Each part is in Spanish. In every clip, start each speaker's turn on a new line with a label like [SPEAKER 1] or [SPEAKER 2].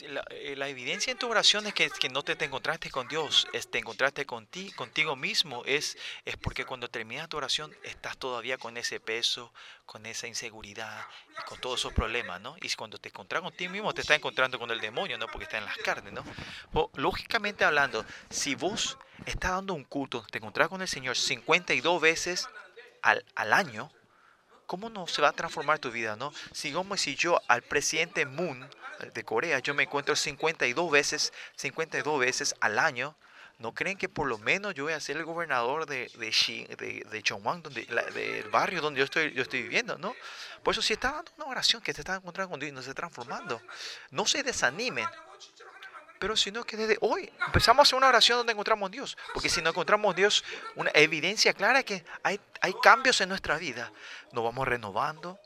[SPEAKER 1] la, eh, la, evidencia en tu oración es que, no te, te encontraste con Dios, te encontraste con ti, contigo mismo, es, es porque cuando terminas tu oración estás todavía con ese peso, con esa inseguridad y con todos esos problemas, ¿no? Y cuando te encuentras contigo mismo te estás encontrando con el demonio, ¿no? Porque está en las carnes, ¿no? O, lógicamente hablando, si vos estás dando un culto, te encontrás con el Señor 52 veces al, al año, ¿cómo no se va a transformar tu vida, no? Si, yo al presidente Moon de Corea, yo me encuentro 52 veces, 52 veces al año, ¿no creen que por lo menos yo voy a ser el gobernador de, de, de, Chongwang, del barrio donde yo estoy, yo estoy viviendo, ¿no? Por eso si está dando una oración que se está encontrando con Dios y no se está transformando, no se desanimen. Pero sino que desde hoy empezamos a hacer una oración donde encontramos a Dios. Porque si no encontramos a Dios, una evidencia clara que hay, hay cambios en nuestra vida. Nos vamos renovando,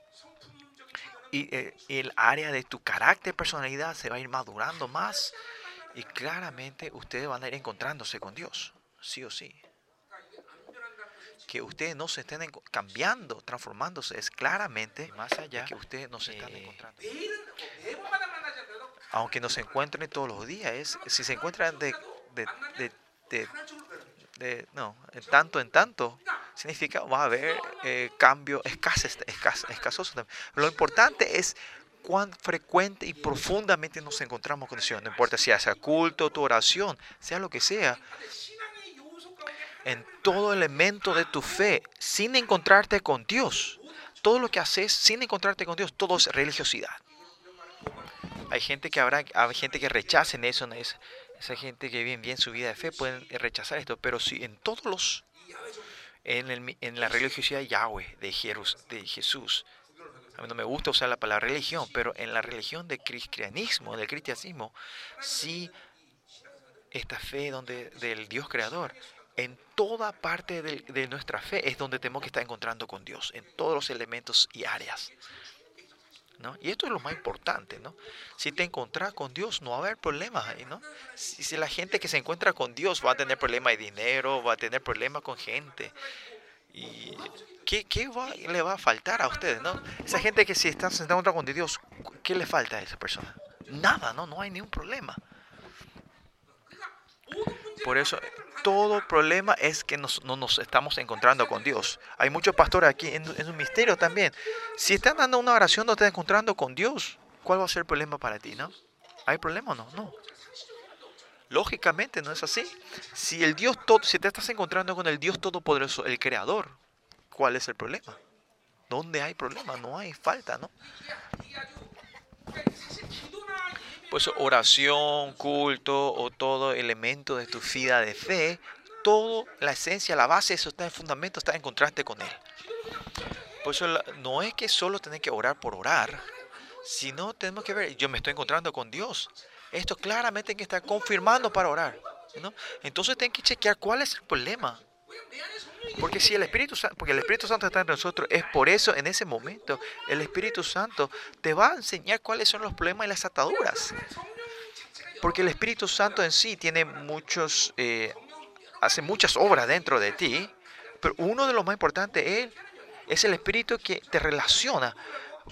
[SPEAKER 1] y eh, el área de tu carácter, personalidad se va a ir madurando más y claramente ustedes van a ir encontrándose con Dios, sí o sí. Que ustedes no se estén cambiando, transformándose, es claramente más allá que ustedes no se están encontrando. Aunque no se encuentren todos los días, si se encuentran de, de, de, no, en tanto en tanto, significa va a haber eh, cambio escasos, escasos, Lo importante es cuán frecuente y profundamente nos encontramos con Dios. No importa si sea culto, tu oración, sea lo que sea. En todo elemento de tu fe, sin encontrarte con Dios, todo lo que haces sin encontrarte con Dios, todo es religiosidad. Hay gente que habrá, hay gente que rechacen eso, esa gente que vive bien su vida de fe pueden rechazar esto, pero si en todos los, en, la religiosidad de Yahweh, de, de Jesús, a mí no me gusta usar la palabra religión, pero en la religión del cristianismo, del cristianismo, sí esta fe donde, del Dios creador, en toda parte de, de nuestra fe es donde tenemos que estar encontrando con Dios, en todos los elementos y áreas. Y esto es lo más importante, ¿no? Si te encuentras con Dios, no va a haber problemas ¿no? Si, la gente que se encuentra con Dios va a tener problemas de dinero, va a tener problemas con gente. ¿Y qué, qué le va a faltar a ustedes, no? Esa gente que si está sentada con Dios, ¿qué le falta a esa persona? Nada, ¿no? No hay ningún problema. Por eso, todo problema es que no nos estamos encontrando con Dios. Hay muchos pastores aquí en, un misterio también. Si están dando una oración, no están encontrando con Dios, ¿cuál va a ser el problema para ti, no? ¿Hay problema o no? No. Lógicamente no es así. Si el Dios todo, si te estás encontrando con el Dios todopoderoso, el creador, ¿cuál es el problema? ¿Dónde hay problema? No hay falta, ¿no? Pues oración, culto o todo elemento de tu vida de fe, todo, la esencia, la base, eso está en el fundamento, está en contraste con Él. Por eso no es que solo tener que orar por orar, sino tenemos que ver, yo me estoy encontrando con Dios. Esto claramente hay que estar confirmando para orar. ¿no? Entonces tengo que chequear cuál es el problema. Porque si el Espíritu Santo, porque el Espíritu Santo está en nosotros, es por eso en ese momento el Espíritu Santo te va a enseñar cuáles son los problemas y las ataduras. Porque el Espíritu Santo en sí tiene muchos, eh, hace muchas obras dentro de ti, pero uno de los más importantes es, es el Espíritu que te relaciona.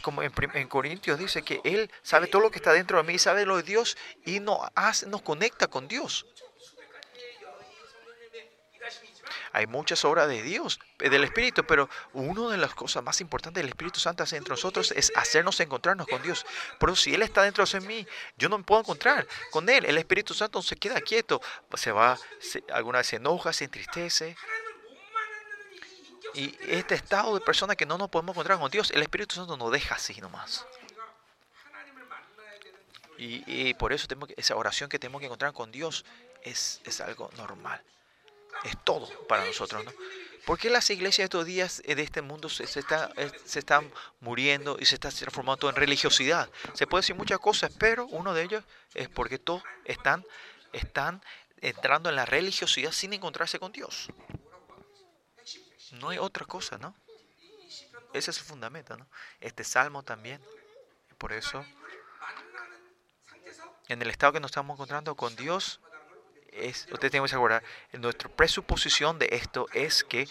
[SPEAKER 1] Como en, en, Corintios dice que Él sabe todo lo que está dentro de mí, sabe lo de Dios y nos, hace, nos conecta con Dios. Hay muchas obras de Dios, eh, del Espíritu, pero una de las cosas más importantes del Espíritu Santo hace entre nosotros es hacernos encontrarnos con Dios. Pero si Él está dentro de mí, yo no me puedo encontrar con Él. El Espíritu Santo se queda quieto. Se va, alguna vez se enoja, se entristece. Y este estado de persona que no nos podemos encontrar con Dios, el Espíritu Santo nos deja así nomás. Y, por eso que, esa oración que tenemos que encontrar con Dios es, es algo normal es todo para nosotros, ¿no? ¿Por qué las iglesias de estos días de este mundo se, está, eh, se están muriendo y se está transformando todo en religiosidad? Se puede decir muchas cosas, pero uno de ellos es porque todos están, están entrando en la religiosidad sin encontrarse con Dios. No hay otra cosa, ¿no? Ese es el fundamento, ¿no? Este salmo también. Por eso, en el estado que nos estamos encontrando con Dios, es, usted tiene que acordar, nuestra presuposición de esto es que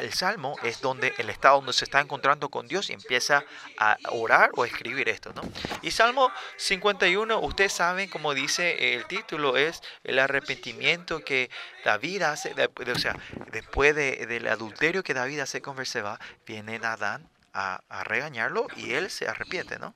[SPEAKER 1] el Salmo es donde el estado donde se está encontrando con Dios y empieza a orar o escribir esto, ¿no? Y Salmo 51, ustedes saben, como dice el título, es el arrepentimiento que David hace, o sea, después del adulterio que David hace con Berseba, viene Adán a, a regañarlo y él se arrepiente, ¿no?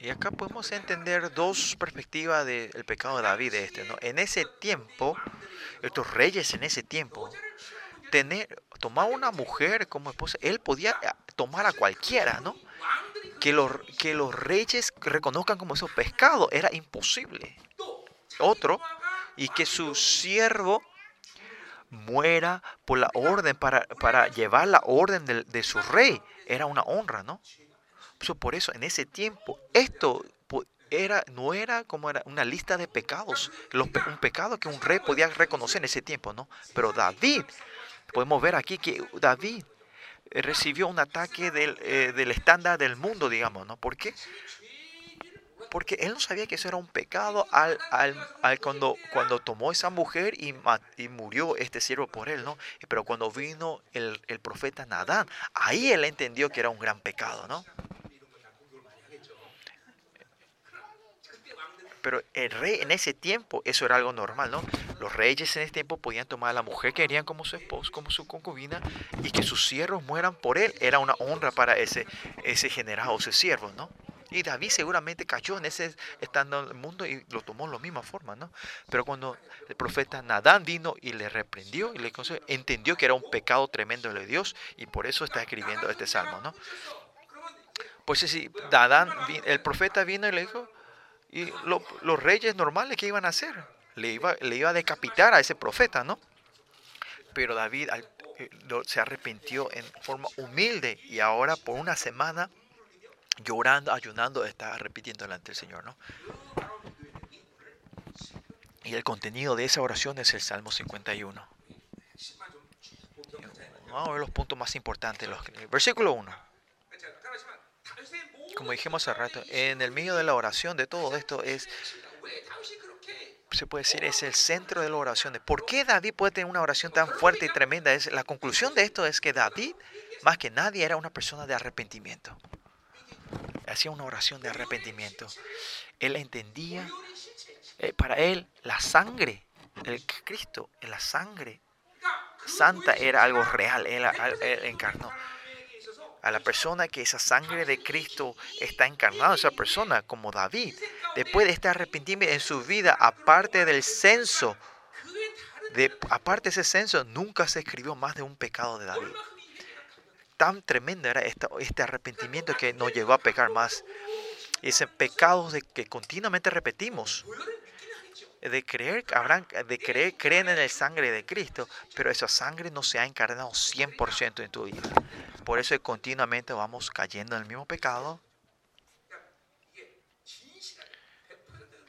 [SPEAKER 1] Y acá podemos entender dos perspectivas del pecado de David de este, ¿no? En ese tiempo, estos reyes en ese tiempo, tener, tomar una mujer como esposa, él podía tomar a cualquiera, ¿no? Que los, que los reyes reconozcan como esos pescados era imposible. Otro, y que su siervo muera por la orden, para, para llevar la orden de, de su rey, era una honra, ¿no? Por eso, en ese tiempo, esto era, no era como era una lista de pecados, un pecado que un rey podía reconocer en ese tiempo, ¿no? Pero David, podemos ver aquí que David recibió un ataque del, eh, del estándar del mundo, digamos, ¿no? ¿Por qué? Porque él no sabía que eso era un pecado al, al, cuando, cuando tomó esa mujer y, y, murió este siervo por él, ¿no? Pero cuando vino el, el profeta Nadán, ahí él entendió que era un gran pecado, ¿no? Pero el rey en ese tiempo, eso era algo normal, ¿no? Los reyes en ese tiempo podían tomar a la mujer que querían como su esposo, como su concubina, y que sus siervos mueran por él. Era una honra para ese, ese general o ese siervo, ¿no? Y David seguramente cayó en ese estando en el mundo y lo tomó de la misma forma, ¿no? Pero cuando el profeta Nadán vino y le reprendió y le concedió, entendió que era un pecado tremendo de Dios y por eso está escribiendo este salmo, ¿no? Pues si Nadán, el profeta vino y le dijo, y los reyes normales, ¿qué iban a hacer? Le iba, le iba a decapitar a ese profeta, ¿no? Pero David eh, se arrepintió en forma humilde y ahora por una semana llorando, ayunando, está repitiendo delante del Señor, ¿no? Y el contenido de esa oración es el Salmo 51. Vamos a ver los puntos más importantes. Los, versículo 1 como dijimos hace rato, en el medio de la oración de todo esto es, se puede decir, es el centro de la oración. ¿Por qué David puede tener una oración tan fuerte y tremenda? Es, la conclusión de esto es que David, más que nadie, era una persona de arrepentimiento. Hacía una oración de arrepentimiento. Él entendía, eh, para él, la sangre, el Cristo, la sangre santa era algo real, él encarnó a la persona que esa sangre de Cristo está encarnada, esa persona como David, después de este arrepentimiento en su vida, aparte del censo, de, aparte de ese censo, nunca se escribió más de un pecado de David. Tan tremendo era este arrepentimiento que no llegó a pecar más. Ese pecado de que continuamente repetimos de creer, habrán, de creer, creen en el sangre de Cristo, pero esa sangre no se ha encarnado 100% en tu vida. Por eso continuamente vamos cayendo en el mismo pecado.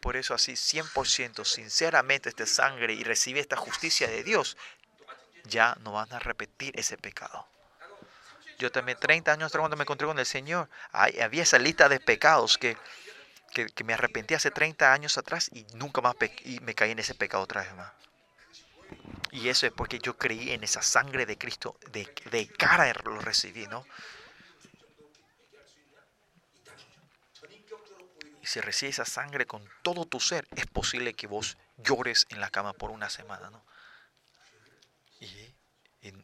[SPEAKER 1] Por eso así 100% sinceramente esta sangre y recibe esta justicia de Dios, ya no van a repetir ese pecado. Yo también 30 años cuando me encontré con el Señor, había esa lista de pecados que, que, me arrepentí hace 30 años atrás y nunca más y me caí en ese pecado otra vez más. Y eso es porque yo creí en esa sangre de Cristo, de, de cara lo recibí, ¿no? Y si recibes esa sangre con todo tu ser, es posible que vos llores en la cama por una semana, ¿no? Y,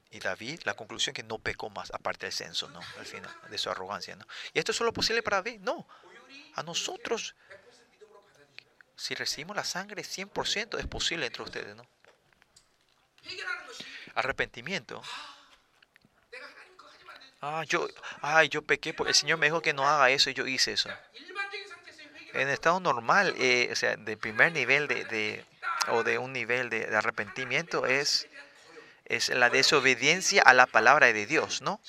[SPEAKER 1] y, David, la conclusión que no pecó más, aparte del censo, ¿no? Al final, de su arrogancia, ¿no? ¿Y esto es solo posible para David? No. A nosotros, si recibimos la sangre, 100% es posible entre ustedes, ¿no? Arrepentimiento. Ah, yo, ay, yo pequé, el Señor me dijo que no haga eso y yo hice eso. En estado normal, eh, o sea, de primer nivel de, de o de un nivel de, de, arrepentimiento es, es la desobediencia a la palabra de Dios, ¿no?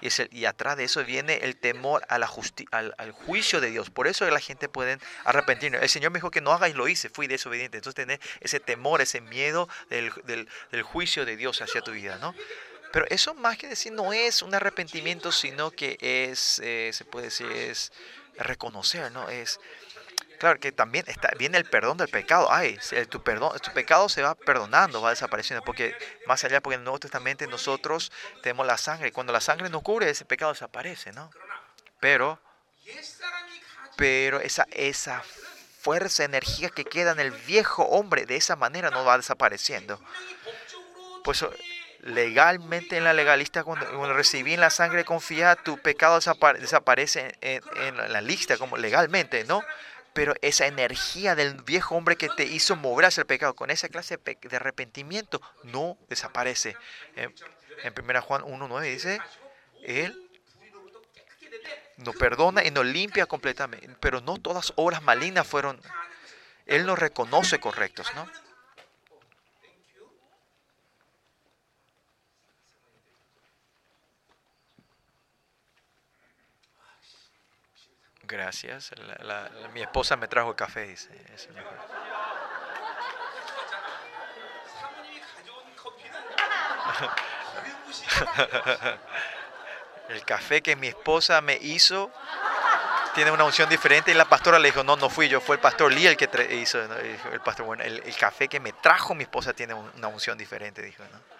[SPEAKER 1] Y, es y atrás de eso viene el temor al, juicio de Dios. Por eso la gente puede arrepentir. El Señor me dijo que no haga y lo hice, fui desobediente. Entonces tener ese temor, ese miedo del, del, del juicio de Dios hacia tu vida, ¿no? Pero eso más que decir no es un arrepentimiento, sino que es, eh, se puede decir, es reconocer, ¿no? Es, claro que también está, viene el perdón del pecado. Ay, tu, perdón, tu pecado se va perdonando, va desapareciendo, porque más allá, porque en el Nuevo Testamento nosotros tenemos la sangre, cuando la sangre no cubre, ese pecado desaparece, ¿no? Pero, pero esa, esa fuerza, energía que queda en el viejo hombre, de esa manera no va desapareciendo. Pues legalmente en la legalista, cuando, recibí en la sangre confiada, tu pecado desaparece en, la lista, como legalmente, ¿no? Pero esa energía del viejo hombre que te hizo mover hacia el pecado, con esa clase de, arrepentimiento, no desaparece. En, en 1 Juan 1.9 dice, Él nos perdona y nos limpia completamente, pero no todas obras malignas fueron, Él nos reconoce correctos, ¿no? Gracias. mi esposa me trajo el café, dice. el café que mi esposa me hizo tiene una unción diferente y la pastora le dijo, no, no fui yo, fue el pastor Lee el que hizo, el pastor, bueno, el, el, café que me trajo mi esposa tiene una unción diferente, dijo, ¿no?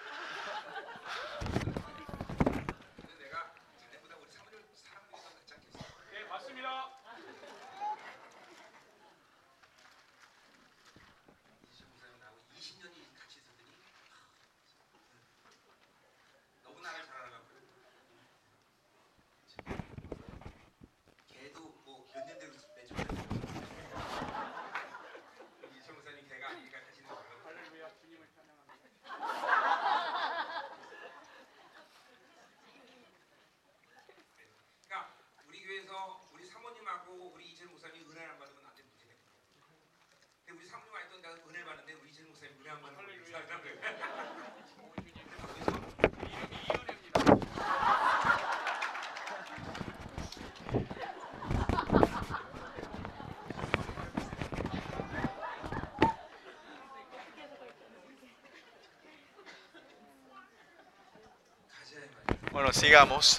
[SPEAKER 1] Bueno, sigamos.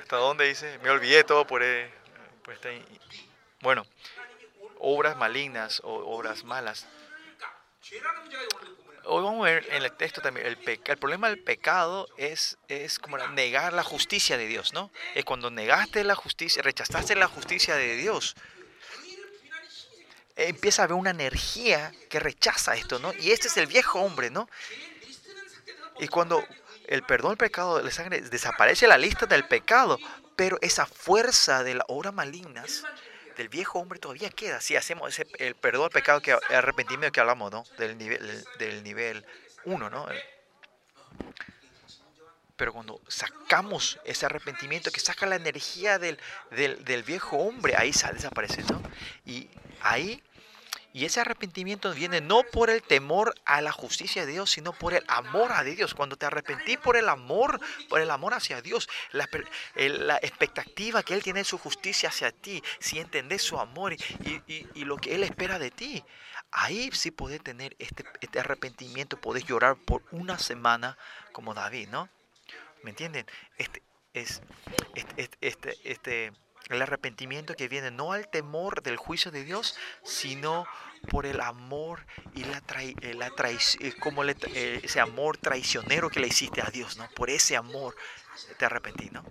[SPEAKER 1] ¿Hasta dónde dice? Me olvidé todo por, eh, Bueno, obras malignas o obras malas. Hoy vamos a ver en el texto también, el, el problema del pecado es, es como negar la justicia de Dios, ¿no? Es cuando negaste la justicia, rechazaste la justicia de Dios, empieza a haber una energía que rechaza esto, ¿no? Y este es el viejo hombre, ¿no? Y cuando, el perdón del pecado de la sangre desaparece la lista del pecado, pero esa fuerza de las obras malignas del viejo hombre todavía queda. Si hacemos ese, el perdón del pecado, que el arrepentimiento que hablamos, ¿no? Del nivel, del nivel 1, ¿no? Pero cuando sacamos ese arrepentimiento que saca la energía del, del, del viejo hombre, ahí sale, desaparece, ¿no? Y ahí y ese arrepentimiento viene no por el temor a la justicia de Dios, sino por el amor a Dios. Cuando te arrepentí por el amor, por el amor hacia Dios, la, expectativa que Él tiene de su justicia hacia ti, si entendés su amor y, lo que Él espera de ti, ahí sí podés tener este, este arrepentimiento, podés llorar por una semana como David, ¿no? ¿Me entienden? Este es este, este, este el arrepentimiento que viene no al temor del juicio de Dios, sino por el amor y la, eh, la traición, eh, como eh, ese amor traicionero que le hiciste a Dios, ¿no? Por ese amor te arrepentí, ¿no?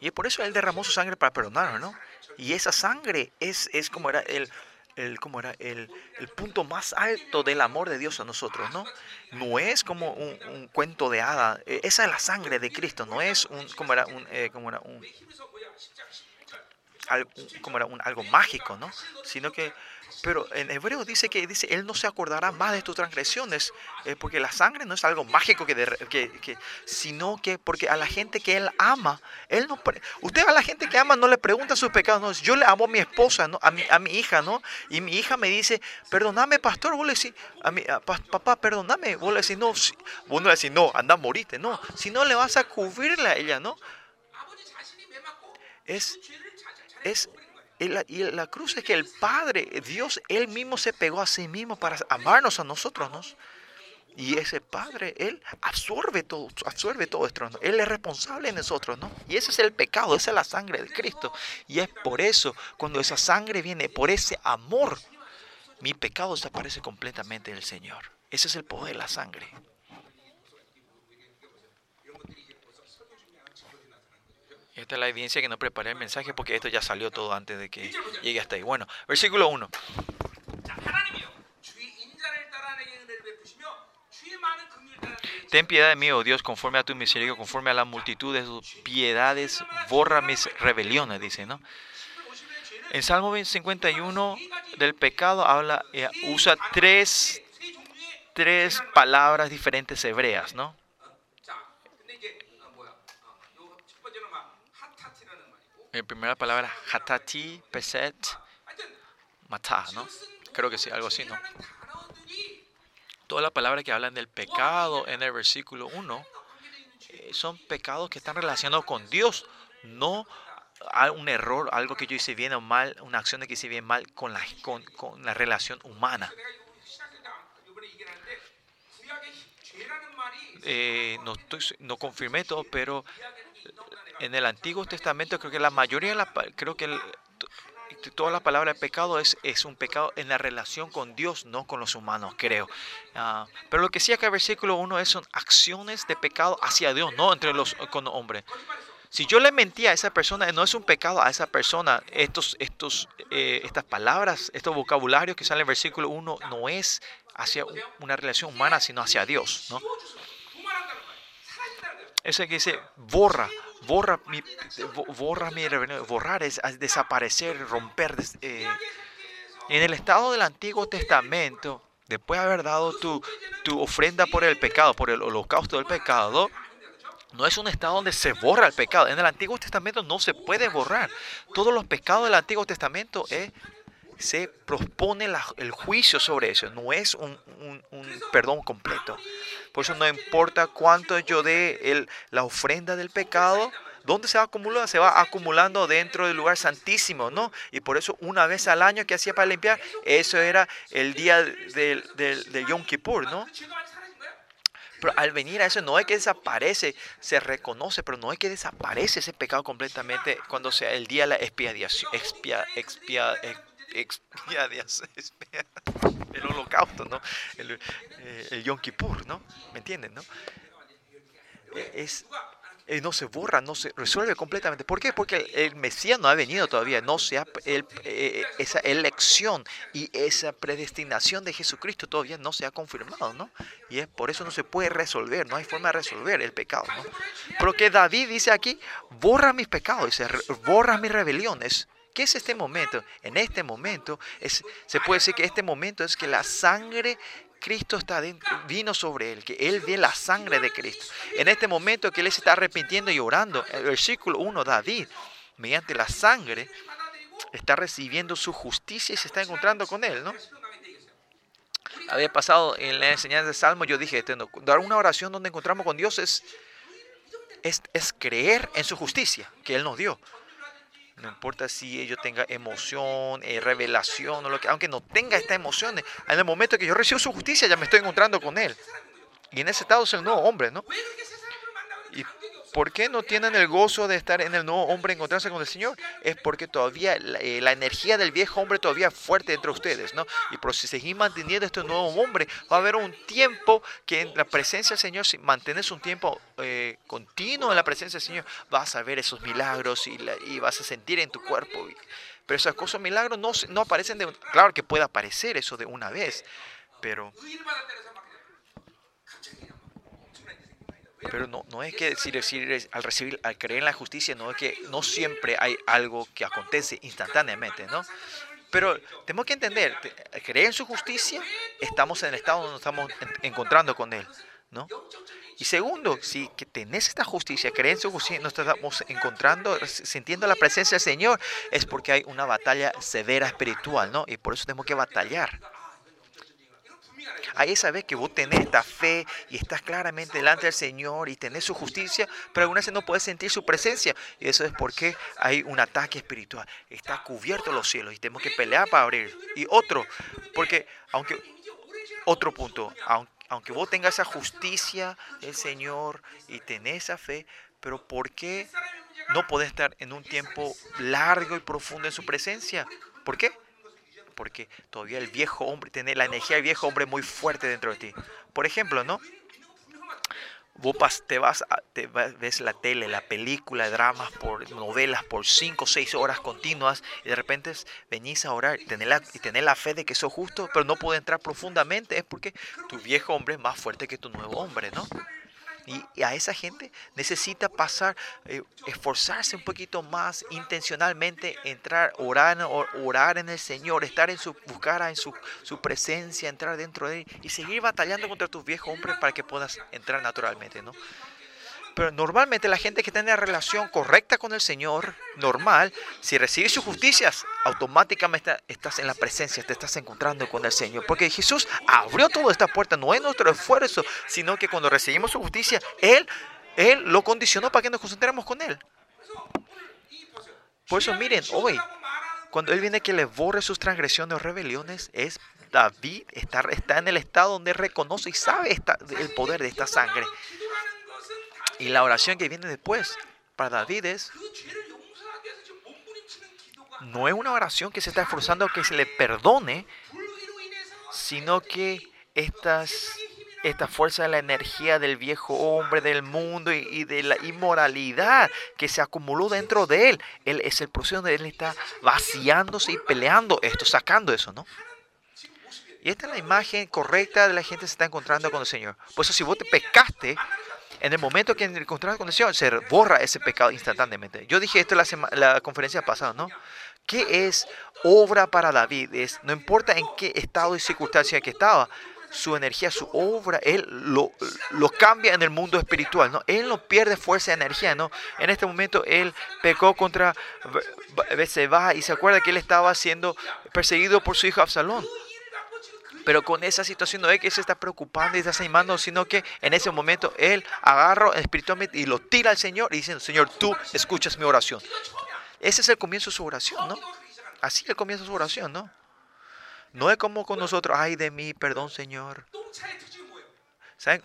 [SPEAKER 1] Y por eso Él derramó su sangre para perdonarnos, ¿no? Y esa sangre es, es como era el, el, como era el, el, punto más alto del amor de Dios a nosotros, ¿no? No es como un, cuento de hada, esa es la sangre de Cristo, no es un, como era un, como era un como era un, algo mágico, ¿no? Sino que, pero en hebreo dice que dice, Él no se acordará más de tus transgresiones, eh, porque la sangre no es algo mágico, que, que, que, sino que porque a la gente que Él ama, Él no, usted a la gente que ama no le pregunta sus pecados, no, yo le amo a mi esposa, ¿no? A mi, a mi hija, ¿no? Y mi hija me dice, perdóname, pastor, vos le decís, a mi, papá, perdóname, vos le decís, no, vos no le decís, no, anda, morite, no, si no le vas a cubrirle a ella, ¿no? Es es y la, cruz es que el Padre, Dios, Él mismo se pegó a sí mismo para amarnos a nosotros. ¿no? Y ese Padre, Él absorbe todo, absorbe todo esto. Él es responsable de nosotros, ¿no? Y ese es el pecado, esa es la sangre de Cristo. Y es por eso, cuando esa sangre viene, por ese amor, mi pecado desaparece completamente del Señor. Ese es el poder de la sangre. Esta es la evidencia que no preparé el mensaje porque esto ya salió todo antes de que llegue hasta ahí. Bueno, versículo 1. Ten piedad de mí, oh Dios, conforme a tu misericordia, conforme a la multitud de tus piedades, borra mis rebeliones, dice, ¿no? En Salmo 51 del pecado habla, eh, usa tres, tres palabras diferentes hebreas, ¿no? La primera palabra, hatati, peset, matá, ¿no? Creo que sí, algo así, ¿no? Todas las palabras que hablan del pecado en el versículo 1 eh, son pecados que están relacionados con Dios, no un error, algo que yo hice bien o mal, una acción que hice bien mal con la, con, con la relación humana. Eh, no, no confirmé todo, pero en el Antiguo Testamento creo que la mayoría, de la, creo que toda la palabra de pecado es, es un pecado en la relación con Dios, no con los humanos, creo. Ah, pero lo que sí acá el versículo 1 es son acciones de pecado hacia Dios, no entre los con hombres. Si yo le mentía a esa persona, no es un pecado a esa persona. Estos, estos, eh, estas palabras, estos vocabularios que salen en el versículo 1 no es hacia una relación humana, sino hacia Dios. ¿no? Ese que dice, borra, borra mi, borra mi borrar es desaparecer, romper. Eh. En el estado del Antiguo Testamento, después de haber dado tu, tu ofrenda por el pecado, por el holocausto del pecado, no es un estado donde se borra el pecado. En el Antiguo Testamento no se puede borrar. Todos los pecados del Antiguo Testamento eh, se propone el juicio sobre eso. No es un, perdón completo. Por eso no importa cuánto yo dé el, la ofrenda del pecado, ¿Dónde se va acumulando? Se va acumulando dentro del lugar santísimo, ¿no? Y por eso una vez al año que hacía para limpiar, eso era el día del, Yom Kippur, ¿no? Pero al venir a eso no es que desaparece, se reconoce, pero no es que desaparece ese pecado completamente cuando sea el día de la expiación, expia, expia, expiación, el holocausto, ¿no? El, eh, Yom Kippur, ¿no? ¿Me entienden, no? Es, eh, no se borra, no se resuelve completamente. ¿Por qué? Porque el, Mesías no ha venido todavía, no se ha, eh, esa elección y esa predestinación de Jesucristo todavía no se ha confirmado, ¿no? Y es por eso no se puede resolver, no hay forma de resolver el pecado, ¿no? Pero que David dice aquí, borra mis pecados, borra mis rebeliones. ¿Qué es este momento? En este momento es, se puede decir que este momento es que la sangre Cristo está dentro, vino sobre él, que él ve la sangre de Cristo. En este momento que él se está arrepintiendo y orando, el versículo 1, David, mediante la sangre, está recibiendo su justicia y se está encontrando con él, ¿no? Había pasado en la enseñanza de Salmo, yo dije, este, dar una oración donde encontramos con Dios es, es, es creer en su justicia que Él nos dio. No importa si ellos tenga emoción, eh, revelación o lo que, aunque no tenga esta emoción, en el momento que yo recibo su justicia ya me estoy encontrando con él. Y en ese estado es el nuevo hombre, ¿no? ¿Y por qué no tienen el gozo de estar en el nuevo hombre, encontrarse con el Señor? Es porque todavía la, eh, energía del viejo hombre todavía es fuerte entre ustedes, ¿no? Y por si seguís manteniendo este nuevo hombre, va a haber un tiempo que en la presencia del Señor, si mantienes un tiempo eh, continuo en la presencia del Señor, vas a ver esos milagros y, y vas a sentir en tu cuerpo. Pero esas cosas, milagros, no, no aparecen de... Claro que puede aparecer eso de una vez, pero Pero no, no es que decir, decir, al recibir, al creer en la justicia, no es que no siempre hay algo que acontece instantáneamente, ¿no? Pero tenemos que entender, creer en su justicia, estamos en el estado donde nos estamos encontrando con Él, ¿no? Y segundo, si que tenés esta justicia, creer en su justicia, nos estamos encontrando, sintiendo la presencia del Señor, es porque hay una batalla severa espiritual, ¿no? Y por eso tenemos que batallar. Ahí sabes que vos tenés esta fe y estás claramente delante del Señor y tenés su justicia, pero algunas veces no puedes sentir su presencia. Y eso es porque hay un ataque espiritual. Está cubierto los cielos y tenemos que pelear para abrir. Y otro, porque aunque, otro punto, aunque vos tengas esa justicia del Señor y tenés esa fe, pero ¿por qué no podés estar en un tiempo largo y profundo en su presencia? ¿Por qué? Porque todavía el viejo hombre, tiene la energía del viejo hombre muy fuerte dentro de ti. Por ejemplo, ¿no? Vos te vas, te ves la tele, la película, dramas, por novelas por 5 o 6 horas continuas y de repente venís a orar y tener, la, la fe de que sos justo, pero no puede entrar profundamente. Es porque tu viejo hombre es más fuerte que tu nuevo hombre, ¿no? Y, a esa gente necesita pasar, eh, esforzarse un poquito más intencionalmente, entrar, orar, orar en el Señor, estar en su, buscar en su, su presencia, entrar dentro de Él y seguir batallando contra tus viejos hombres para que puedas entrar naturalmente, ¿no? Pero normalmente la gente que tiene la relación correcta con el Señor, normal, si recibes sus justicias, automáticamente estás en la presencia, te estás encontrando con el Señor. Porque Jesús abrió toda esta puerta, no es nuestro esfuerzo, sino que cuando recibimos su justicia, Él, Él lo condicionó para que nos concentremos con Él. Por eso miren, hoy, cuando Él viene que le borre sus transgresiones o rebeliones, es David está en el estado donde reconoce y sabe el poder de esta sangre. Y la oración que viene después para David es, no es una oración que se está esforzando que se le perdone, sino que estas, esta fuerza de la energía del viejo hombre, del mundo y, de la inmoralidad que se acumuló dentro de él, él es el proceso donde él está vaciándose y peleando esto, sacando eso, ¿no? Y esta es la imagen correcta de la gente que se está encontrando con el Señor. Por eso si vos te pecaste, en el momento que encontrás con el Señor, se borra ese pecado instantáneamente. Yo dije esto la, la conferencia pasada, ¿no? ¿Qué es obra para David? Es, no importa en qué estado y circunstancia que estaba, su energía, su obra, él lo, lo, cambia en el mundo espiritual, ¿no? Él no pierde fuerza y energía, ¿no? En este momento él pecó contra va y se acuerda que él estaba siendo perseguido por su hijo Absalón. Pero con esa situación no es que se está preocupando y está desanimando, sino que en ese momento él agarra espiritualmente y lo tira al Señor y dice, Señor, tú escuchas mi oración. Ese es el comienzo de su oración, ¿no? Así comienzo de su oración, ¿no? No es como con nosotros, ay de mí, perdón Señor. ¿Saben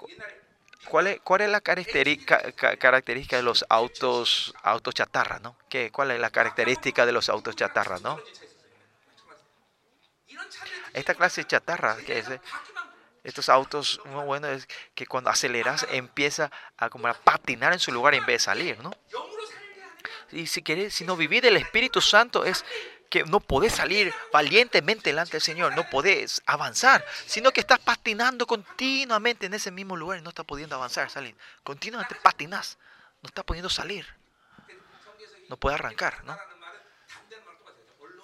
[SPEAKER 1] cuál es, cuál es la característica, característica de los autos, autos chatarra, ¿no? ¿Qué, ¿Cuál es la característica de los autos chatarra, no? Esta clase de chatarra, que es, estos autos, uno bueno es que cuando aceleras empieza a como a patinar en su lugar en vez de salir, ¿no? Y si quieres, si no vivir del Espíritu Santo es que no podés salir valientemente delante del Señor, no podés avanzar, sino que estás patinando continuamente en ese mismo lugar y no estás pudiendo avanzar, salir. Continuamente patinas, no estás pudiendo salir, no puede arrancar, ¿no?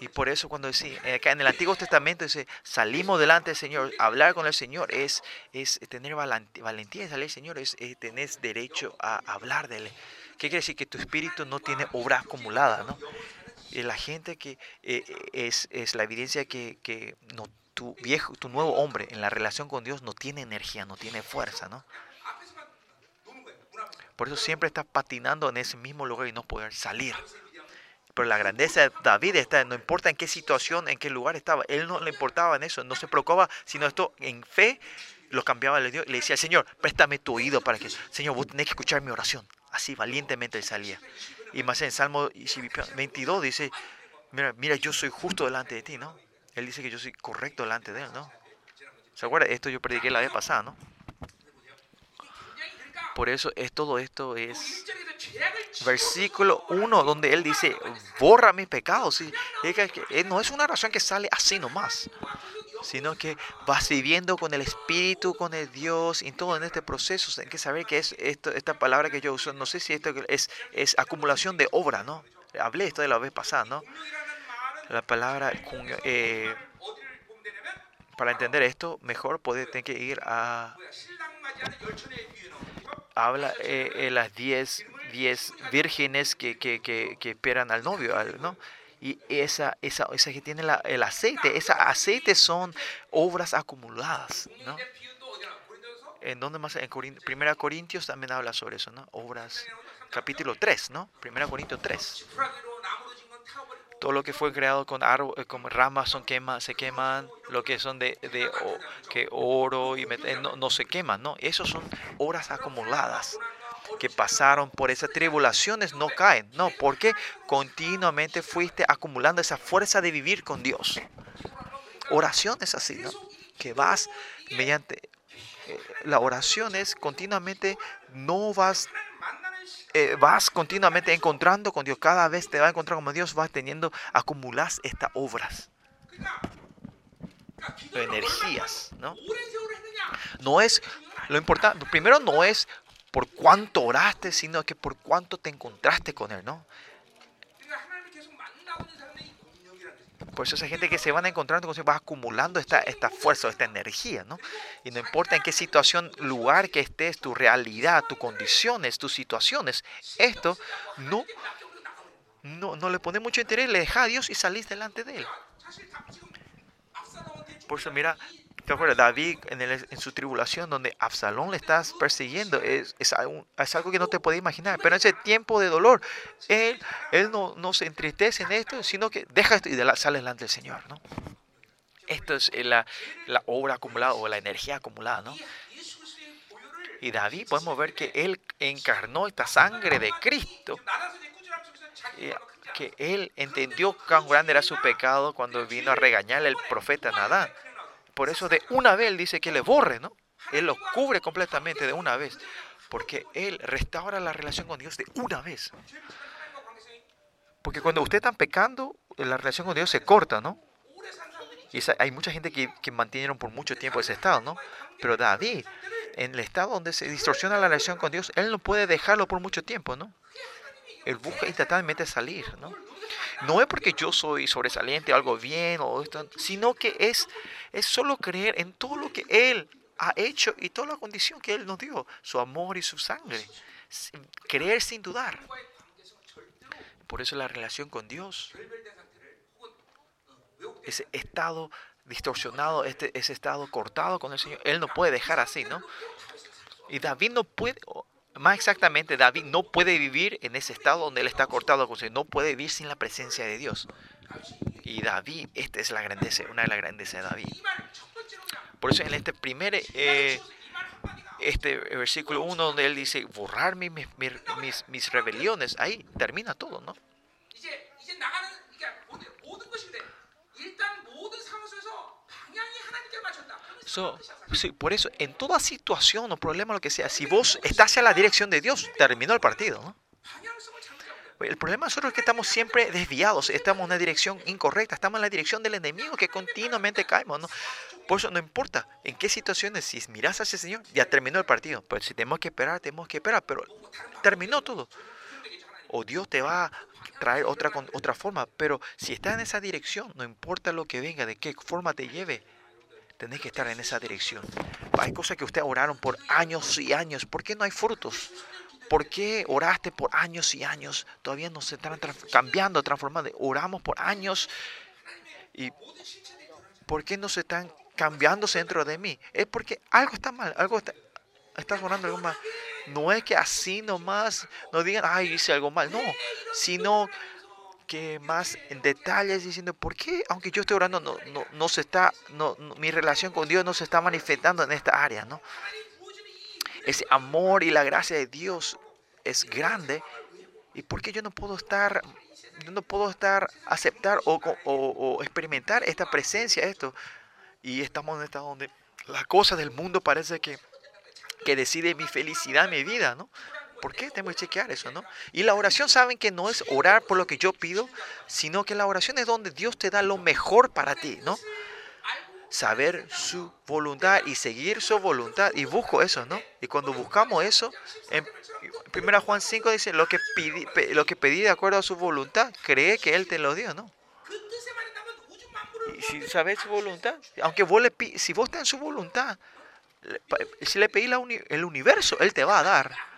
[SPEAKER 1] Y por eso cuando decía, eh, en el Antiguo Testamento dice, salimos delante del Señor, hablar con el Señor es, es tener valentía salir Señor, es, tener derecho a hablar de Él. ¿Qué quiere decir? Que tu espíritu no tiene obra acumulada, ¿no? Y la gente que eh, es, es, la evidencia que, que no, tu viejo, tu nuevo hombre en la relación con Dios no tiene energía, no tiene fuerza, ¿no? Por eso siempre estás patinando en ese mismo lugar y no poder salir. Pero la grandeza de David está, no importa en qué situación, en qué lugar estaba, él no le importaba en eso, no se preocupaba, sino esto en fe lo cambiaba, le, dio, le decía, Señor, préstame tu oído para que, Señor, vos tenés que escuchar mi oración. Así valientemente él salía. Y más en Salmo 22 dice, mira, mira, yo soy justo delante de ti, ¿no? Él dice que yo soy correcto delante de él, ¿no? ¿Se acuerda? Esto yo prediqué la vez pasada, ¿no? Por eso es todo esto es versículo 1 donde él dice, borra mis pecados. Y eh, no es una oración que sale así nomás, sino que vas viviendo con el Espíritu, con el Dios, y todo en este proceso. Hay que saber que es esto, esta palabra que yo uso, no sé si esto es, es acumulación de obra, ¿no? Hablé esto de la vez pasada, ¿no? La palabra, eh, para entender esto, mejor puede tener que ir a habla eh, las 10 diez vírgenes que, que, que, que, esperan al novio, ¿no? Y esa, esa, esa que tiene la, el aceite, ese aceite son obras acumuladas, ¿no? ¿En dónde más? En Primera Corintios también habla sobre eso, ¿no? Obras, capítulo 3, ¿no? Primera Corintios 3. Todo lo que fue creado con, árbol, eh, con ramas son quema, se queman, lo que son de, de que oro y no, no, se queman, ¿no? Esos son horas acumuladas que pasaron por esas tribulaciones no caen, no, porque continuamente fuiste acumulando esa fuerza de vivir con Dios. Oración es así, ¿no? Que vas mediante eh, la oración es continuamente no vas eh, vas continuamente encontrando con Dios. Cada vez te vas a encontrar con Dios, vas teniendo, acumulas estas obras. Energías, ¿no? No es, lo importante, primero no es por cuánto oraste, sino que por cuánto te encontraste con Él, ¿no? Por eso esa gente que se van encontrando con va acumulando esta, esta fuerza, esta energía, ¿no? Y no importa en qué situación, lugar que estés, tu realidad, tus condiciones, tus situaciones, esto no, no, no le pone mucho interés, le deja a Dios y salís delante de Él. Por eso, mira, ¿Te acuerdas? David en, su tribulación donde Absalón le estás persiguiendo es, es, algo, que no te puedes imaginar. Pero en ese tiempo de dolor, él, él no, no se entristece en esto, sino que deja esto y sale delante del Señor. ¿no? Esto es la, la obra acumulada o la energía acumulada. ¿no? Y David podemos ver que él encarnó esta sangre de Cristo. que él entendió cuán grande era su pecado cuando vino a regañarle el profeta Nadán. Por eso de una vez él dice que le borre, ¿no? Él lo cubre completamente de una vez. Porque Él restaura la relación con Dios de una vez. Porque cuando usted está pecando, la relación con Dios se corta, ¿no? Y hay mucha gente que, que por mucho tiempo ese estado, ¿no? Pero David, en el estado donde se distorsiona la relación con Dios, Él no puede dejarlo por mucho tiempo, ¿no? Él busca instantáneamente salir, ¿no? No es porque yo soy sobresaliente, algo bien, o esto, sino que es, es solo creer en todo lo que Él ha hecho y toda la condición que Él nos dio, su amor y su sangre. Creer sin dudar. Por eso la relación con Dios, ese estado distorsionado, este, ese estado cortado con el Señor, Él no puede dejar así, ¿no? Y David no puede, más exactamente, David no puede vivir en ese estado donde él está cortado no puede vivir sin la presencia de Dios. Y David, esta es la grandeza, una de las grandezas de David. Por eso en este primer, eh, este versículo 1 donde él dice, borrar mis, mis, mis rebeliones, ahí termina todo, ¿no? Sí, por eso, en toda situación o problema, lo que sea, si vos estás en la dirección de Dios, terminó el partido. El problema nosotros es que estamos siempre desviados, estamos en una dirección incorrecta, estamos en la dirección del enemigo que continuamente caemos. ¿no? Por eso no importa en qué situaciones, si miras a ese Señor, ya terminó el partido. Pero si tenemos que esperar, tenemos que esperar, pero terminó todo. O Dios te va a traer otra, otra forma, pero si estás en esa dirección, no importa lo que venga, de qué forma te lleve, Tenés que estar en esa dirección. Hay cosas que ustedes oraron por años y años. ¿Por qué no hay frutos? ¿Por qué oraste por años y años? Todavía no se están cambiando, transformando. Oramos por años. ¿Y por qué no se están cambiándose dentro de mí? Es porque algo está mal. Algo está, estás orando algo mal. No es que así nomás no digan, ay, hice algo mal. No, sino que más en detalles diciendo por qué aunque yo estoy orando no, no, no se está no, mi relación con Dios no se está manifestando en esta área no ese amor y la gracia de Dios es grande y por qué yo no puedo estar yo no puedo estar aceptar o, o, experimentar esta presencia esto y estamos en esta donde la cosa del mundo parece que que decide mi felicidad mi vida no ¿Por qué? Tengo que chequear eso, ¿no? Y la oración, saben que no es orar por lo que yo pido, sino que la oración es donde Dios te da lo mejor para ti, ¿no? Saber su voluntad y seguir su voluntad. Y busco eso, ¿no? Y cuando buscamos eso, en 1 Juan 5 dice, lo que, pedí, lo que pedí de acuerdo a su voluntad, cree que Él te lo dio, ¿no? Y si sabes su voluntad, aunque vos le si vos estás en su voluntad, si le pedís el universo, Él te va a dar.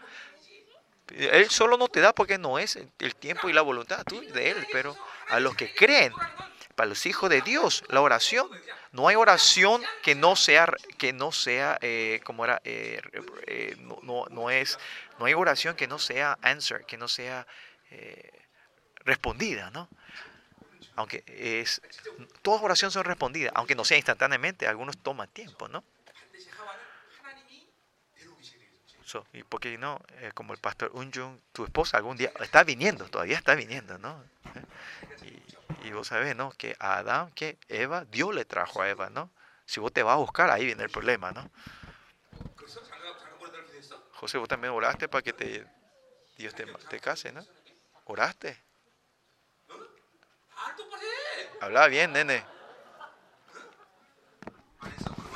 [SPEAKER 1] Él solo no te da porque no es el tiempo y la voluntad de Él, pero a los que creen, para los hijos de Dios, la oración, no hay oración que no sea, que no sea, eh, como era, eh, eh, no, no, es, no hay oración que no sea answer, que no sea respondida, ¿no? aunque es, todas oraciones son respondidas, aunque no sea instantáneamente, algunos toman tiempo, ¿no? Y porque no, eh, como el pastor Unjung, tu esposa algún día está viniendo, todavía está viniendo, ¿no? Y, y vos sabés, ¿no? Que a Adán, que Eva, Dios le trajo a Eva, ¿no? Si vos te vas a buscar, ahí viene el problema, ¿no? José, vos también oraste para que te, Dios te, te case, ¿no? ¿Oraste? Habla bien, nene.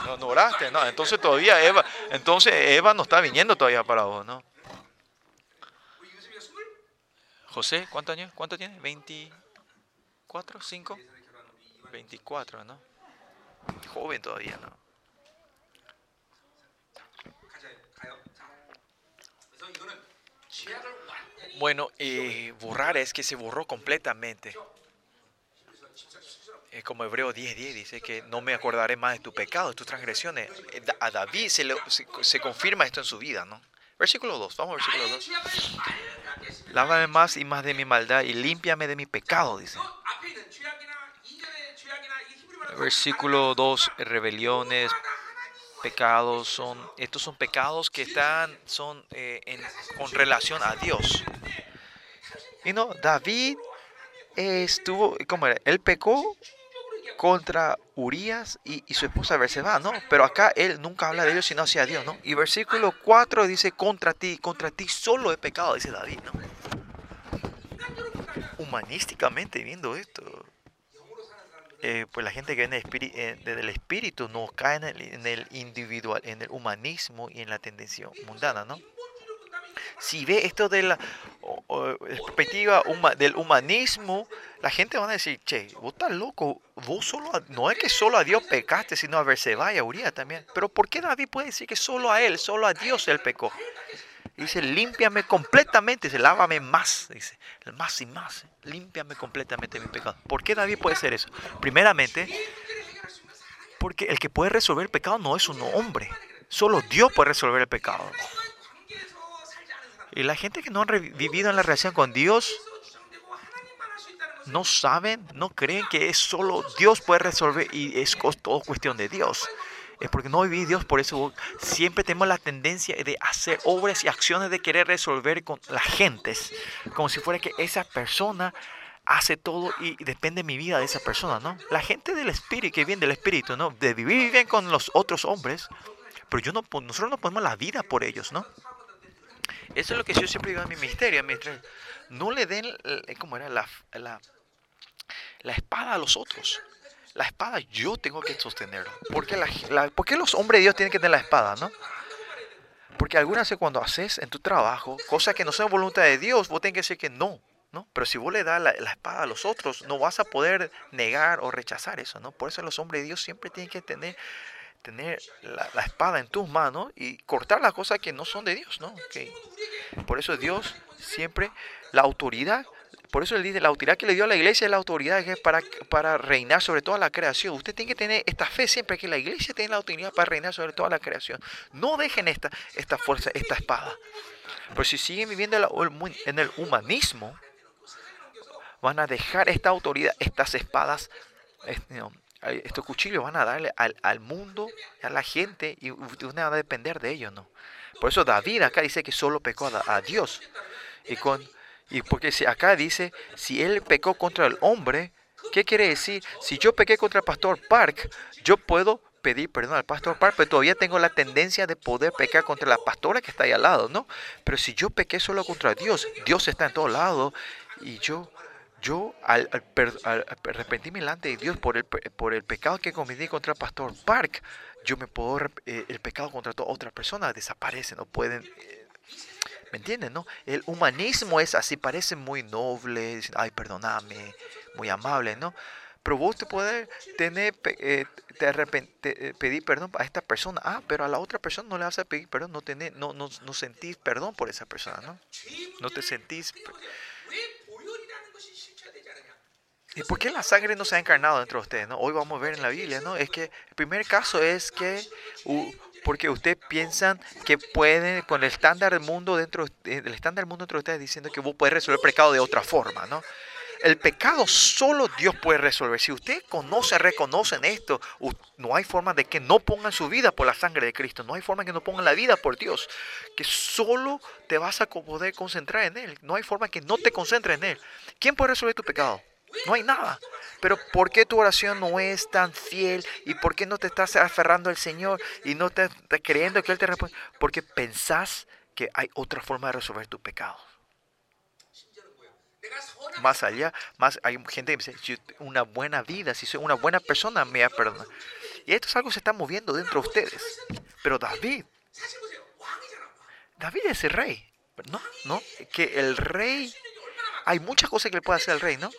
[SPEAKER 1] No, no oraste, no. Entonces todavía Eva, entonces Eva no está viniendo todavía para vos, ¿no? José, ¿cuántos años? ¿Cuánto tiene? ¿24? ¿5? 24, ¿no? Joven todavía, ¿no? Bueno, eh, borrar es que se borró completamente. Es como Hebreo 10.10 10, dice que no me acordaré más de tu pecado, de tus transgresiones. Eh, a David se, se, confirma esto en su vida, ¿no? Versículo 2, vamos al versículo 2. Lávame más y más de mi maldad y límpiame de mi pecado, dice. Versículo 2, rebeliones, pecados son, estos son pecados que están, son eh, en, con relación a Dios. Y no, David estuvo, ¿cómo era? Él pecó contra Urias y, su esposa Berseba, ¿no? Pero acá él nunca habla de ellos sino hacia Dios, ¿no? Y versículo 4 dice, contra ti, contra ti solo he pecado, dice David, ¿no? Humanísticamente viendo esto, eh, pues la gente que viene eh, desde el espíritu no cae en el, en el individual, en el humanismo y en la tendencia mundana, ¿no? Si ve esto de la perspectiva del humanismo, la gente va a decir, che, vos estás loco, vos solo, no es que solo a Dios pecaste, sino a Berseba y a Uriah también. Pero ¿por qué David puede decir que solo a él, solo a Dios él pecó? Dice, límpiame completamente, dice, lávame más, dice, más y más, límpiame completamente mi pecado. ¿Por qué David puede hacer eso? Primeramente, porque el que puede resolver el pecado no es un hombre, solo Dios puede resolver el pecado. Y la gente que no ha vivido en la relación con Dios no saben, no creen que es solo Dios puede resolver y es todo cuestión de Dios. Es porque no viví Dios, por eso siempre tenemos la tendencia de hacer obras y acciones de querer resolver con las gentes, como si fuera que esa persona hace todo y depende mi vida de esa persona, ¿no? La gente del espíritu, que viene del espíritu, ¿no? De vivir bien con los otros hombres, pero yo no, nosotros no ponemos la vida por ellos, ¿no? Eso es lo que yo siempre digo en mi misterio. No le den, ¿cómo era? La, la, espada a los otros. La espada yo tengo que sostenerlo. ¿Por qué, la, ¿Por qué los hombres de Dios tienen que tener la espada, no? Porque algunas veces cuando haces en tu trabajo cosas que no son voluntad de Dios, vos tenés que decir que no. ¿no? Pero si vos le das la, la, espada a los otros, no vas a poder negar o rechazar eso. ¿no? Por eso los hombres de Dios siempre tienen que tener tener la, espada en tus manos y cortar las cosas que no son de Dios, ¿no? Por eso Dios siempre, la autoridad, por eso él dice, la autoridad que le dio a la iglesia es la autoridad que es para, para reinar sobre toda la creación. Usted tiene que tener esta fe siempre que la iglesia tiene la autoridad para reinar sobre toda la creación. No dejen esta, esta fuerza, esta espada. Pero si siguen viviendo en el humanismo, van a dejar esta autoridad, estas espadas, estos cuchillos van a darle al, al mundo, a la gente, y usted va a depender de ellos, ¿no? Por eso David acá dice que solo pecó a, Dios. Y, con, y porque si acá dice, si él pecó contra el hombre, ¿qué quiere decir? Si yo pequé contra el pastor Park, yo puedo pedir perdón al pastor Park, pero todavía tengo la tendencia de poder pecar contra la pastora que está ahí al lado, ¿no? Pero si yo pequé solo contra Dios, Dios está en todos lados y yo yo al, arrepentirme delante de Dios por el, por el pecado que cometí contra el pastor Park, yo me puedo, eh, el pecado contra toda otra persona desaparece, no pueden, eh, ¿me entienden? No? El humanismo es así, parece muy noble, ay, perdóname, muy amable, ¿no? Pero vos te puedes tener, eh, te pedir perdón a esta persona, ah, pero a la otra persona no le vas a pedir perdón, no, tenés, no, no, no sentís perdón por esa persona, ¿no? No te sentís... ¿Y por qué la sangre no se ha encarnado dentro de ustedes? ¿no? Hoy vamos a ver en la Biblia, ¿no? Es que el primer caso es que porque ustedes piensan que pueden, con el estándar del mundo dentro, el estándar del mundo dentro de ustedes diciendo que vos puedes resolver el pecado de otra forma, ¿no? El pecado solo Dios puede resolver. Si usted conoce, reconocen esto, no hay forma de que no pongan su vida por la sangre de Cristo. No hay forma de que no pongan la vida por Dios. Que solo te vas a poder concentrar en Él. No hay forma que no te concentres en Él. ¿Quién puede resolver tu pecado? No hay nada. Pero ¿por qué tu oración no es tan fiel? ¿Y por qué no te estás aferrando al Señor y no te, estás creyendo que Él te responde? Porque pensás que hay otra forma de resolver tu pecado. Más allá, más hay gente que dice, una buena vida, si soy una buena persona, me va a Y esto es algo que se está moviendo dentro de ustedes. Pero David, David es el rey, ¿no? ¿No? Que el rey, hay muchas cosas que le puede hacer al rey, ¿no?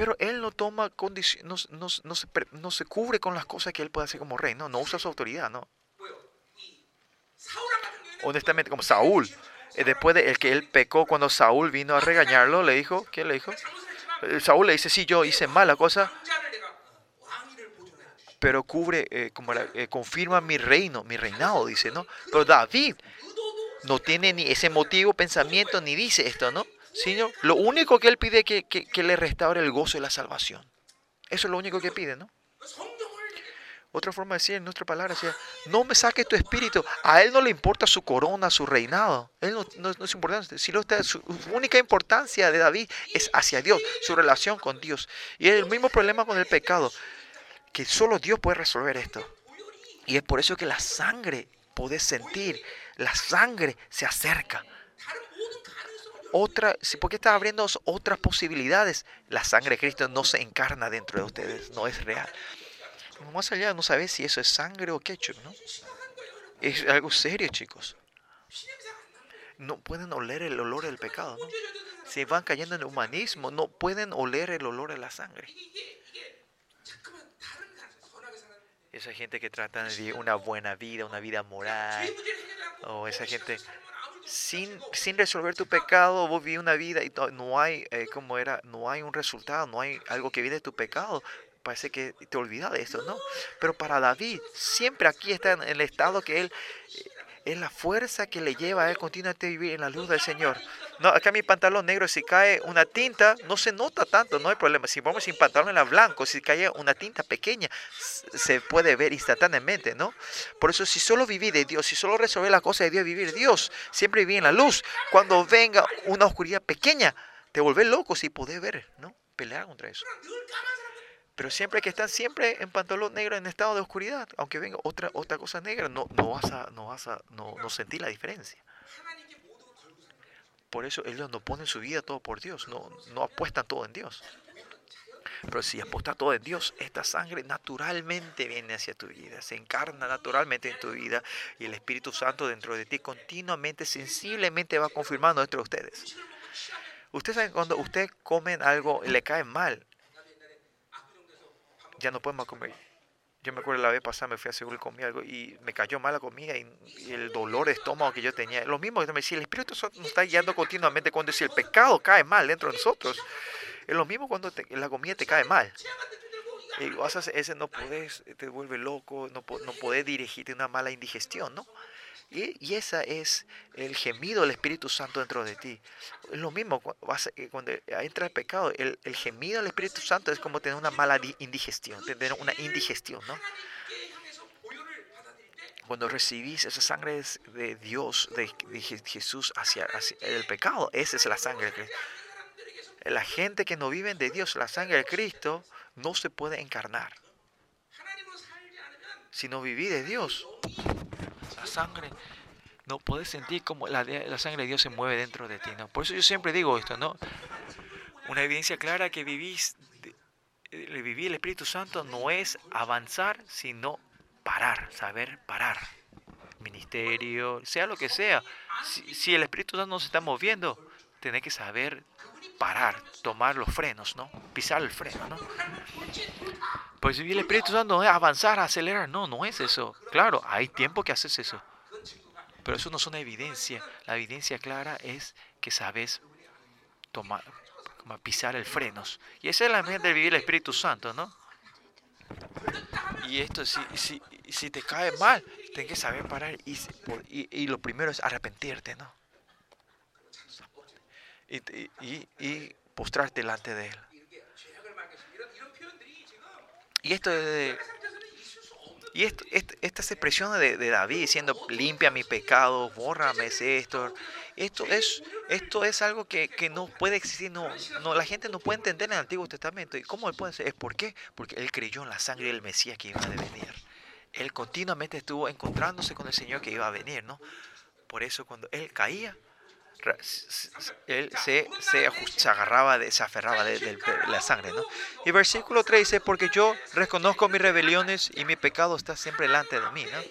[SPEAKER 1] Pero él no toma condición, no, no, se, no se cubre con las cosas que él puede hacer como rey, ¿no? No usa su autoridad, ¿no? Honestamente, como Saúl, eh, después de el que él pecó cuando Saúl vino a regañarlo, le dijo, ¿qué le dijo? Eh, Saúl le dice, sí, yo hice mala cosa, pero cubre, eh, como confirma mi reino, mi reinado, dice, ¿no? Pero David no tiene ni ese motivo, pensamiento, ni dice esto, ¿no? Sino lo único que él pide es que, que, le restaure el gozo de la salvación. Eso es lo único que pide, ¿no? Otra forma de decir en nuestra palabra no me saques tu espíritu. A él no le importa su corona, su reinado. Él no, no, es importante. Si lo está, su única importancia de David es hacia Dios, su relación con Dios. Y es el mismo problema con el pecado, que solo Dios puede resolver esto. Y es por eso que la sangre, podés sentir, la sangre se acerca otra, porque está abriendo otras posibilidades. La sangre de Cristo no se encarna dentro de ustedes, no es real. Más allá no sabes si eso es sangre o ketchup, ¿no? Es algo serio, chicos. No pueden oler el olor del pecado, ¿no? Si van cayendo en el humanismo, no pueden oler el olor de la sangre. Esa gente que trata de una buena vida, una vida moral, o esa gente sin, sin resolver tu pecado, vos vivís una vida y no hay, eh, como era, no hay un resultado, no hay algo que viene de tu pecado. Parece que te olvidas de eso, ¿no? Pero para David, siempre aquí está en el estado que él es la fuerza que le lleva a él continuamente a vivir en la luz del Señor. No, acá mi pantalón negro, si cae una tinta, no se nota tanto, no hay problema. Si vamos sin pantalón en blanco, si cae una tinta pequeña, se puede ver instantáneamente, ¿no? Por eso, si solo viví de Dios, si solo resolver la cosa de Dios, vivir Dios, siempre viví en la luz. Cuando venga una oscuridad pequeña, te vuelves loco si podés ver, ¿no? Pelear contra eso. Pero siempre que están siempre en pantalón negro en estado de oscuridad, aunque venga otra, otra cosa negra, no, no vas a, no vas a no, no sentir la diferencia. Por eso ellos no ponen su vida todo por Dios, no, no apuestan todo en Dios. Pero si apuestas todo en Dios, esta sangre naturalmente viene hacia tu vida, se encarna naturalmente en tu vida y el Espíritu Santo dentro de ti continuamente, sensiblemente va confirmando dentro de ustedes. Ustedes saben cuando usted comen algo le cae mal, ya no podemos comer. Yo me acuerdo la vez pasada me fui a seguro y comí algo y me cayó mal la comida y, el dolor de estómago que yo tenía. Lo mismo que me decía, el Espíritu Santo nos está guiando continuamente cuando si el pecado cae mal dentro de nosotros. Es lo mismo cuando la comida te cae mal. Y vas a ese no puedes, te vuelve loco, no, no puedes dirigirte una mala indigestión, ¿no? Y, y ese es el gemido del Espíritu Santo dentro de ti. Es lo mismo eh, cuando entra el pecado. El, el gemido del Espíritu Santo es como tener una mala indigestión, tener una indigestión, ¿no? Cuando recibís esa sangre de Dios, de, Jesús hacia, hacia, el pecado, esa es la sangre de. La gente que no vive de Dios, la sangre de Cristo, no se puede encarnar. Si no viví de Dios, la sangre, no puedes sentir como la, la, sangre de Dios se mueve dentro de ti. ¿no? Por eso yo siempre digo esto, ¿no? Una evidencia clara que vivís, le viví el Espíritu Santo no es avanzar, sino parar, saber parar. Ministerio, sea lo que sea. Si, el Espíritu Santo no se está moviendo, tenés que saber parar, tomar los frenos, ¿no? Pisar el freno, ¿no? Pues el Espíritu Santo no es avanzar, acelerar, no, no es eso. Claro, hay tiempo que haces eso. Pero eso no es una evidencia. La evidencia clara es que sabes tomar, pisar el frenos. Y esa es la manera de vivir el Espíritu Santo, ¿no? Y esto, si, si, si te cae mal, tienes que saber parar y, y, y lo primero es arrepentirte, ¿no? Y, y, y, postrarte delante de Él. Y esto es de, y esto, estas expresiones de, David diciendo, limpia mi pecado, bórrame esto, esto es, esto es algo que, que, no puede existir, no, no, la gente no puede entender en el Antiguo Testamento. ¿Y cómo él puede ser? ¿Es por qué? Porque él creyó en la sangre del Mesías que iba a venir. Él continuamente estuvo encontrándose con el Señor que iba a venir, ¿no? Por eso cuando él caía, él se, se, agarraba, de, se aferraba de, la sangre. ¿no? Y versículo 3 dice, porque yo reconozco mis rebeliones y mi pecado está siempre delante de mí. ¿no?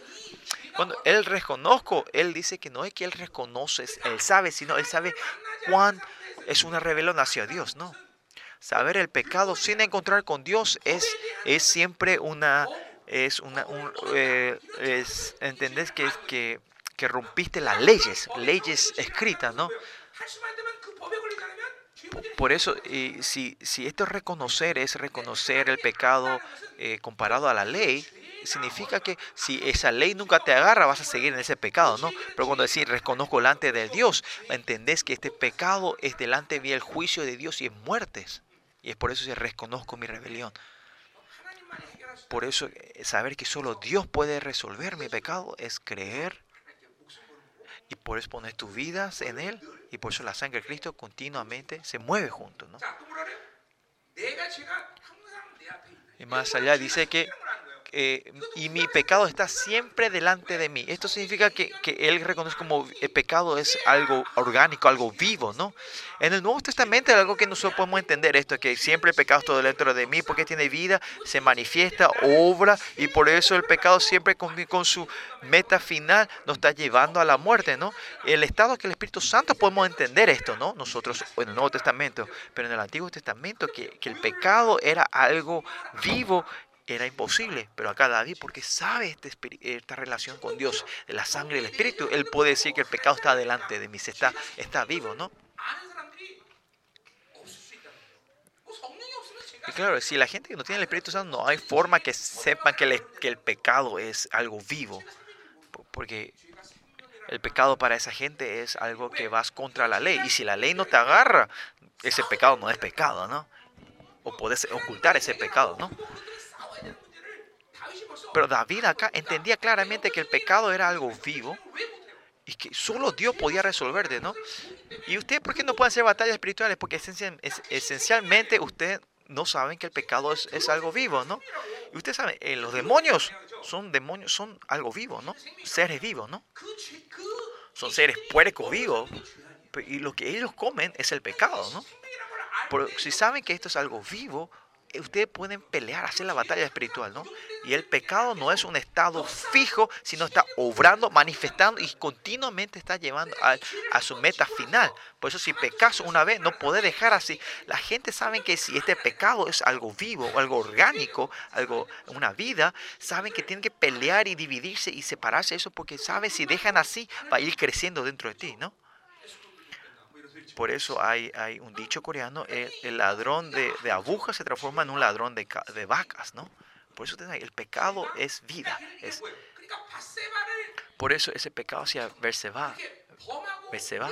[SPEAKER 1] Cuando él reconozco, él dice que no es que él reconoce, él sabe, sino él sabe cuán es una rebelión hacia Dios. ¿no? Saber el pecado sin encontrar con Dios es, es siempre una... Es una, un, eh, es, ¿entendés? Que, que que rompiste las leyes, leyes escritas, ¿no? Por eso, si, si esto es reconocer, es reconocer el pecado eh, comparado a la ley, significa que si esa ley nunca te agarra, vas a seguir en ese pecado, ¿no? Pero cuando decís reconozco delante de Dios, entendés que este pecado es delante de el juicio de Dios y es muertes. Y es por eso que reconozco mi rebelión. Por eso, eh, saber que solo Dios puede resolver mi pecado es creer y por eso pones tus vidas en Él y por eso la sangre de Cristo continuamente se mueve junto. ¿no? Y más allá dice que eh, y mi pecado está siempre delante de mí. Esto significa que, él reconoce como el pecado es algo orgánico, algo vivo, ¿no? En el Nuevo Testamento es algo que nosotros podemos entender esto, que siempre el pecado está dentro de mí porque tiene vida, se manifiesta, obra y por eso el pecado siempre con, con su meta final nos está llevando a la muerte, ¿no? El estado que el Espíritu Santo podemos entender esto, ¿no? Nosotros en el Nuevo Testamento, pero en el Antiguo Testamento que, que el pecado era algo vivo era imposible, pero acá David, porque sabe este esta relación con Dios, de la sangre y el espíritu, él puede decir que el pecado está delante de mí, está, está vivo, ¿no? Y claro, si la gente que no tiene el Espíritu Santo, no hay forma que sepan que, que el pecado es algo vivo, porque el pecado para esa gente es algo que vas contra la ley, y si la ley no te agarra, ese pecado no es pecado, ¿no? O puedes ocultar ese pecado, ¿no? Pero David acá entendía claramente que el pecado era algo vivo y que solo Dios podía resolver, ¿no? ¿Y usted por qué no puede hacer batallas espirituales? Porque esencialmente usted no saben que el pecado es, algo vivo, ¿no? Y usted sabe, eh, los demonios son demonios, son algo vivo, ¿no? Seres vivos, ¿no? Son seres puercos vivos. Y lo que ellos comen es el pecado, ¿no? Pero si saben que esto es algo vivo, ustedes pueden pelear, hacer la batalla espiritual, ¿no? Y el pecado no es un estado fijo, sino está obrando, manifestando y continuamente está llevando a, su meta final. Por eso si pecas una vez, no puede dejar así. La gente sabe que si este pecado es algo vivo, algo orgánico, algo, una vida, saben que tienen que pelear y dividirse y separarse eso porque saben si dejan así, va a ir creciendo dentro de ti, ¿no? Por eso hay, un dicho coreano, el, ladrón de, agujas se transforma en un ladrón de, vacas, ¿no? Por eso el pecado es vida. Por eso ese pecado hacia Berseba, va.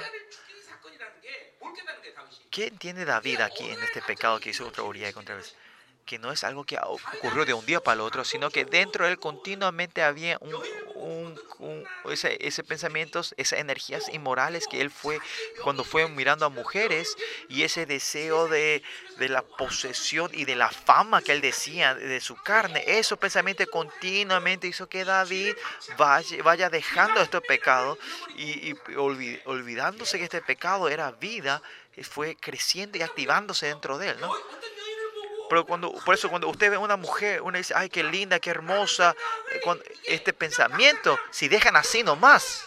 [SPEAKER 1] ¿Qué entiende David aquí en este pecado que hizo otra Uriah contra Berseba? Que no es algo que ocurrió de un día para el otro, sino que dentro de él continuamente había un, ese, ese pensamientos, esas energías inmorales que él fue cuando fue mirando a mujeres y ese deseo de, de la posesión y de la fama que él decía de su carne, esos pensamientos continuamente hizo que David vaya, vaya dejando este pecado y, olvidándose que este pecado era vida, fue creciendo y activándose dentro de él, ¿no? Pero cuando, por eso cuando usted ve una mujer, uno dice, ay, qué linda, qué hermosa, eh, este pensamiento, si dejan así nomás,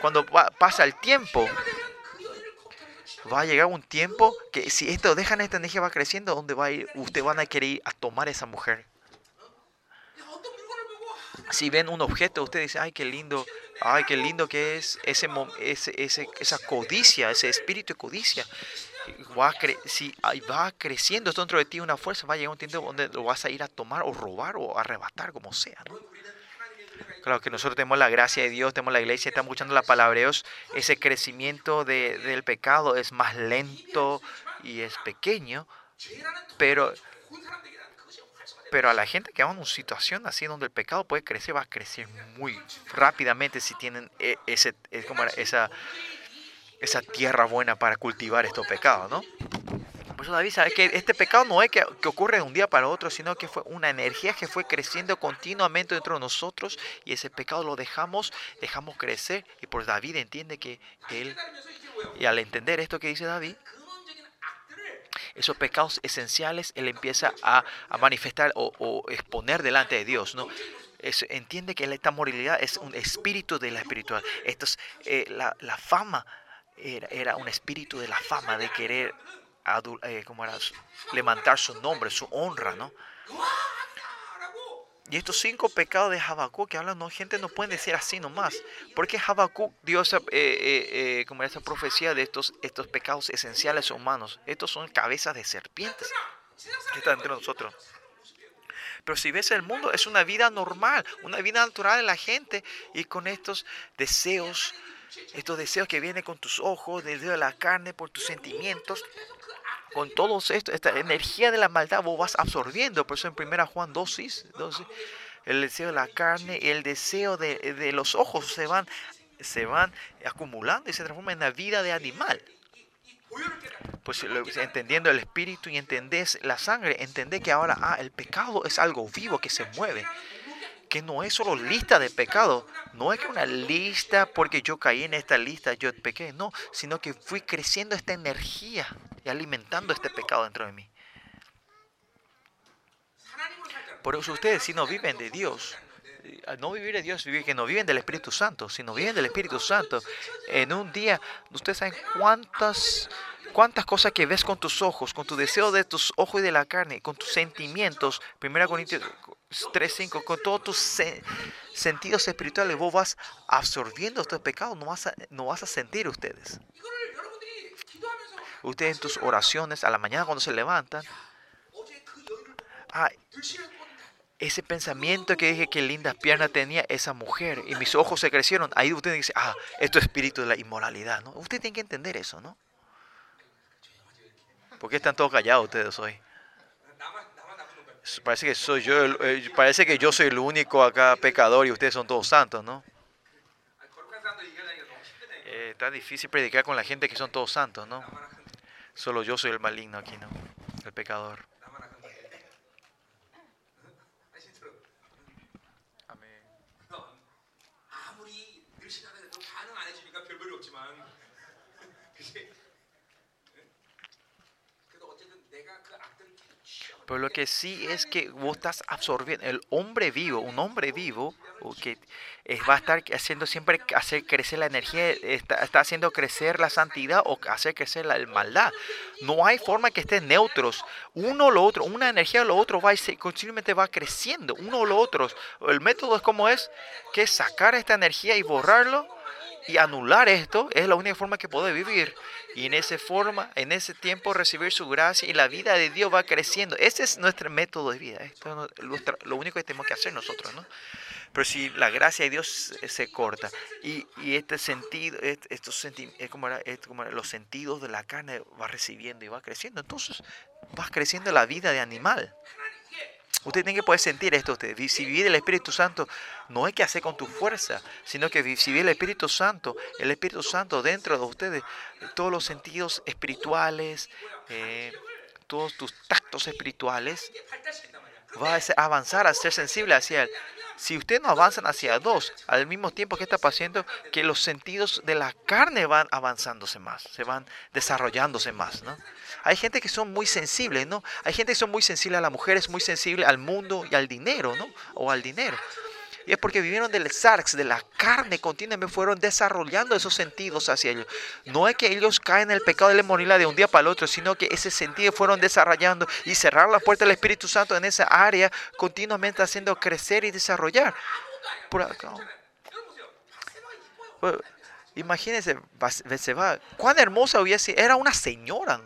[SPEAKER 1] cuando pasa el tiempo, va a llegar un tiempo que si esto dejan esta energía va creciendo, ¿dónde va a ir? Usted van a querer ir a tomar esa mujer. Si ven un objeto, usted dice, ay, qué lindo, ay, qué lindo que es ese, ese, esa codicia, ese espíritu de codicia va si va creciendo dentro de ti una fuerza, va a llegar un tiempo donde lo vas a ir a tomar o robar o arrebatar, como sea. Claro que nosotros tenemos la gracia de Dios, tenemos la iglesia, estamos escuchando la palabra de Dios. Ese crecimiento de, del pecado es más lento, y es pequeño, pero, pero a la gente que va en una situación así donde el pecado puede crecer, va a crecer muy rápidamente si tienen e, ese, esa, esa tierra buena para cultivar estos pecados, ¿no? Por eso David sabe que este pecado no es que, que, ocurre de un día para otro, sino que fue una energía que fue creciendo continuamente dentro de nosotros y ese pecado lo dejamos, dejamos crecer y por David entiende que él, y al entender esto que dice David, esos pecados esenciales él empieza a, a manifestar o, o, exponer delante de Dios, ¿no? Es, entiende que esta moralidad es un espíritu de la espiritual. Esto es, eh, la, la, fama era, era un espíritu de la fama, de querer eh, como era, levantar su nombre, su honra, ¿no? Y estos cinco pecados de Habacuc que hablan, no, gente no puede decir así nomás. Porque Habacuc dio esa, eh, eh, como profecía de estos, estos pecados esenciales humanos. Estos son cabezas de serpientes que están entre nosotros. Pero si ves el mundo, es una vida normal, una vida natural de la gente y con estos deseos, estos deseos que vienen con tus ojos, deseo de la carne, por tus sentimientos, con todo esto, esta energía de la maldad, vos vas absorbiendo. Por eso en 1 Juan 2, el deseo de la carne y el deseo de, los ojos se van, se van acumulando y se transforman en la vida de animal. Pues entendiendo el espíritu y entendés la sangre, entendés que ahora ah, el pecado es algo vivo que se mueve que no es solo lista de pecado, no es que una lista porque yo caí en esta lista, yo pequé, no, sino que fui creciendo esta energía y alimentando este pecado dentro de mí. Por eso ustedes si no viven de Dios, no vivir de Dios, vivir que no viven del Espíritu Santo, si no viven del Espíritu Santo, en un día, ustedes saben cuántas cuántas cosas que ves con tus ojos, con tu deseo de tus ojos y de la carne, con tus sentimientos, 1 Corintios 3.5, con todos tus sentidos espirituales, vos vas absorbiendo estos pecados, no vas a, no vas a sentir ustedes. Ustedes en tus oraciones, a la mañana cuando se levantan, ah, ese pensamiento que dije que lindas piernas tenía esa mujer y mis ojos se crecieron, ahí ustedes dicen, ah, esto es espíritu de la inmoralidad, ¿no? Ustedes tienen que entender eso, ¿no? ¿Por qué están todos callados ustedes hoy? Parece que soy yo, eh, parece que yo soy el único acá pecador y ustedes son todos santos, ¿no? Eh, está difícil predicar con la gente que son todos santos, ¿no? Solo yo soy el maligno aquí, ¿no? El pecador. Pero lo que sí es que vos estás absorbiendo, el hombre vivo, un hombre vivo, que va a estar haciendo siempre hacer crecer la energía, está, haciendo crecer la santidad o hacer crecer la maldad. No hay forma que estén neutros. Uno o lo otro, una energía o lo otro va y continuamente va creciendo. Uno o lo otro. El método es como es, que es sacar esta energía y borrarlo y anular esto es la única forma que puede vivir. Y en esa forma, en ese tiempo, recibir su gracia y la vida de Dios va creciendo. Ese es nuestro método de vida. Esto es lo único que tenemos que hacer nosotros, ¿no? Pero si la gracia de Dios se corta y, y este sentido, estos senti como, los sentidos de la carne va recibiendo y va creciendo, entonces va creciendo la vida de animal. Usted tiene que poder sentir esto. Usted. El Espíritu Santo, no hay que hacer con tu fuerza, sino que si el Espíritu Santo, el Espíritu Santo dentro de ustedes, todos los sentidos espirituales, eh, todos tus tactos espirituales, va a avanzar a ser sensible hacia Él. Si ustedes no avanzan hacia dos, al mismo tiempo que está pasando, que los sentidos de la carne van avanzándose más, se van desarrollándose más, ¿no? Hay gente que son muy sensibles, ¿no? Hay gente que son muy sensibles a las mujeres, muy sensibles al mundo y al dinero, ¿no? O al dinero. Y es porque vivieron del sarx, de la carne continuamente, fueron desarrollando esos sentidos hacia ellos. No es que ellos caen en el pecado de la inmoralidad de un día para el otro, sino que ese sentido fueron desarrollando y cerrar la puerta del Espíritu Santo en esa área, continuamente haciendo crecer y desarrollar. Por acá. imagínense, se va. Cuán hermosa hubiese, era una señora.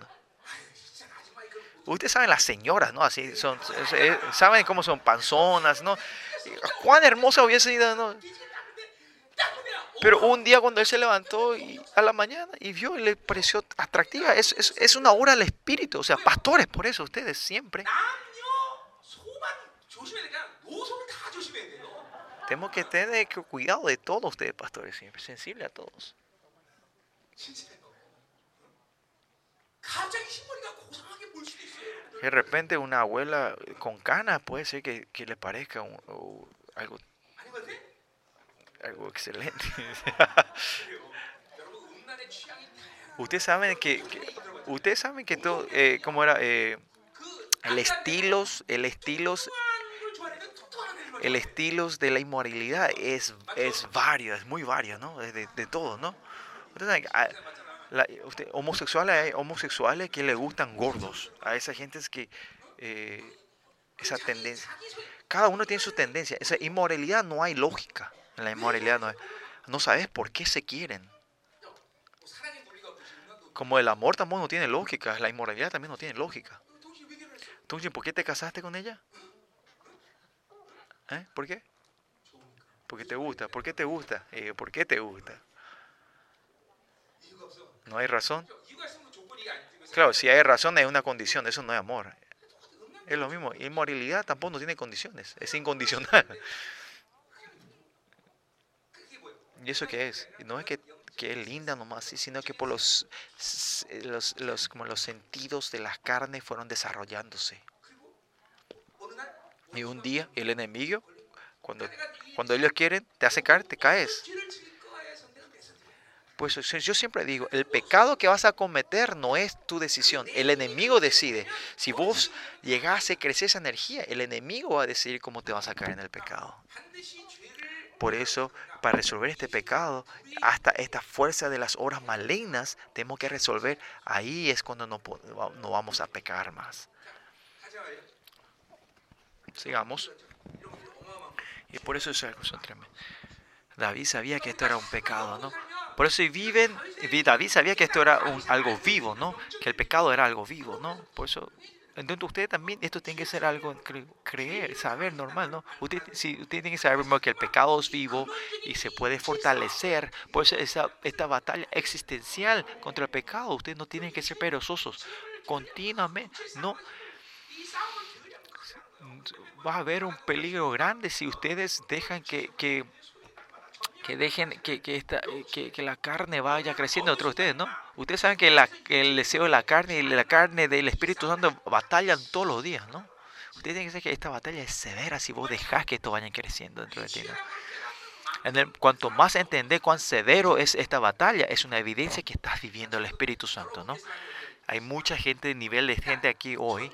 [SPEAKER 1] Ustedes saben las señoras, ¿no? Así son, eh, saben cómo son panzonas, ¿no? Cuán hermosa hubiese sido, ¿no? Pero un día cuando él se levantó y, a la mañana y vio le pareció atractiva, es, es, es una obra del Espíritu. O sea, pastores, por eso ustedes siempre tenemos que tener cuidado de todos ustedes, pastores, siempre sensible a todos. De repente una abuela con canas puede ser que, que le parezca un- o algo, algo excelente. ustedes saben que, que- ustedes saben que todo, eh, cómo era, eh, el estilos, el estilos, el estilos de la inmoralidad es, es vario, es muy vario, ¿no? Es de, de todo, ¿no? Ustedes saben que, ah, la- homosexuales, hay homosexuales que le gustan gordos. A esa gente que eh, esa tendencia. Cada uno tiene su tendencia. Esa inmoralidad no hay lógica. La inmoralidad no hay. No sabes por qué se quieren. Como el amor tampoco no tiene lógica, la inmoralidad también no tiene lógica. Entonces, ¿por qué te casaste con ella? ¿Eh? ¿Por qué? Porque te gusta. ¿Por qué te gusta? Eh, ¿Por qué te gusta? No hay razón. Claro, si hay razón es una condición, eso no es amor. Es lo mismo. Inmoralidad tampoco no tiene condiciones, es incondicional. ¿Y eso qué es? No es que, que es linda nomás, sino que por los, s- los, los, como los sentidos de las carnes fueron desarrollándose. Y un día el enemigo, cuando, cuando ellos quieren, te hace caer, te caes. Pues yo siempre digo, el pecado que vas a cometer no es tu decisión, el enemigo decide. Si vos llegás a crecer esa energía, el enemigo va a decidir cómo te vas a caer en el pecado. Por eso, para resolver este pecado, hasta esta fuerza de las horas malignas, tenemos que resolver. Ahí es cuando no, no vamos a pecar más. Sigamos. Y por eso es algo tremendo. David sabía que esto era un pecado, ¿no? Por eso viven, David sabía que esto era un, algo vivo, ¿no? Que el pecado era algo vivo, ¿no? Por eso, entonces ustedes también, esto tiene que ser algo cre- creer, saber normal, ¿no? Usted, si, usted tiene que saber primero que el pecado es vivo y se puede fortalecer. Por eso esa, esta batalla existencial contra el pecado, ustedes no tienen que ser perezosos. Continuamente, no, va a haber un peligro grande si ustedes dejan que, que, que dejen que, que, esta, eh, que, la carne vaya creciendo entre ustedes, ¿no? Ustedes saben que, el deseo de la carne y la carne del Espíritu Santo batallan todos los días, ¿no? Ustedes tienen que saber que esta batalla es severa si vos dejás que esto vaya creciendo dentro de ti, ¿no? En el, cuanto más entender cuán severo es esta batalla, es una evidencia que estás viviendo el Espíritu Santo, ¿no? Hay mucha gente, nivel de gente aquí hoy,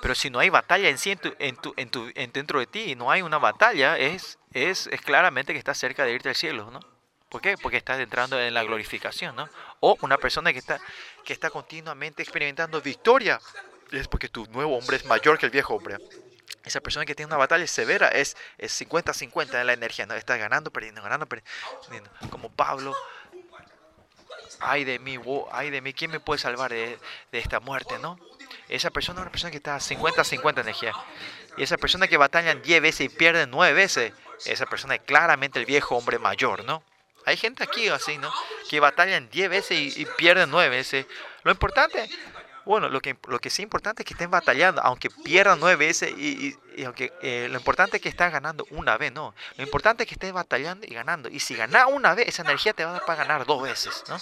[SPEAKER 1] pero si no hay batalla en sí en tu, en dentro de ti, no hay una batalla, es, es, es claramente que estás cerca de irte al cielo, ¿no? ¿Por qué? Porque estás entrando en la glorificación, ¿no? O una persona que está, que está continuamente experimentando victoria, es porque tu nuevo hombre es mayor que el viejo hombre. Esa persona que tiene una batalla severa es, es 50-50 en la energía, ¿no? Está ganando, perdiendo, ganando, perdiendo. Como Pablo, ay de mí, ay de mí, ¿quién me puede salvar de, de esta muerte, no? Esa persona es una persona que está 50-50 energía. Y esa persona que batalla 10 veces y pierde 9 veces, esa persona es claramente el viejo hombre mayor, ¿no? Hay gente aquí así, ¿no? Que batallan 10 veces y, y pierden 9 veces. Lo importante, bueno, lo que, lo que sí es importante es que estén batallando, aunque pierdan 9 veces y, y- y aunque eh, lo importante es que estén ganando una vez, ¿no? Lo importante es que estés batallando y ganando. Y si ganas una vez, esa energía te va a dar para ganar dos veces, ¿no?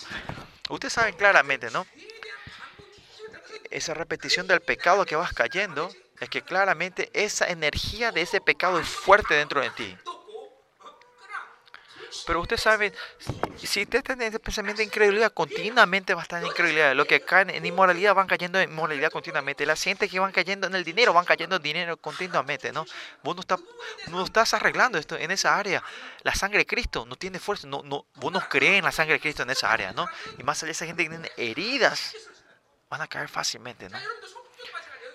[SPEAKER 1] Ustedes saben claramente, ¿no? esa repetición del pecado que vas cayendo, es que claramente esa energía de ese pecado es fuerte dentro de ti. Pero usted sabe, si usted tiene ese pensamiento de incredulidad, continuamente va a estar en incredulidad. Los que caen en inmoralidad van cayendo en inmoralidad continuamente. Las gente que van cayendo en el dinero van cayendo en dinero continuamente, ¿no? Vos no, estás, no estás arreglando esto en esa área. La sangre de Cristo no tiene fuerza. No, no, vos no crees en la sangre de Cristo en esa área, ¿no? Y más allá de esa gente que tiene heridas, van a caer fácilmente, ¿no?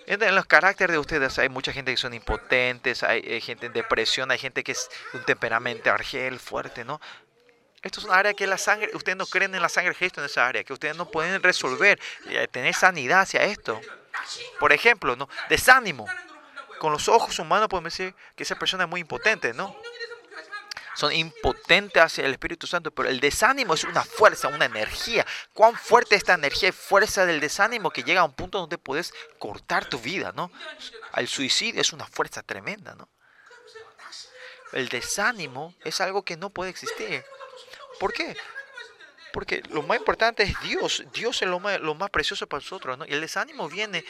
[SPEAKER 1] En los caracteres de ustedes hay mucha gente que son impotentes, hay, hay gente en depresión, hay gente que es un temperamento argel fuerte, ¿no? Esto es una área que la sangre, ustedes no creen en la sangre de Cristo en esa área, que ustedes no pueden resolver, eh, tener sanidad hacia esto. Por ejemplo, ¿no? Desánimo. Con los ojos humanos podemos decir que esa persona es muy impotente, ¿no? Son impotentes hacia el Espíritu Santo, pero el desánimo es una fuerza, una energía. Cuán fuerte esta energía y fuerza del desánimo que llega a un punto donde puedes cortar tu vida, ¿no? El suicidio es una fuerza tremenda, ¿no? El desánimo es algo que no puede existir. ¿Por qué? Porque lo más importante es Dios. Dios es lo más, lo más precioso para nosotros. ¿no? Y el desánimo viene,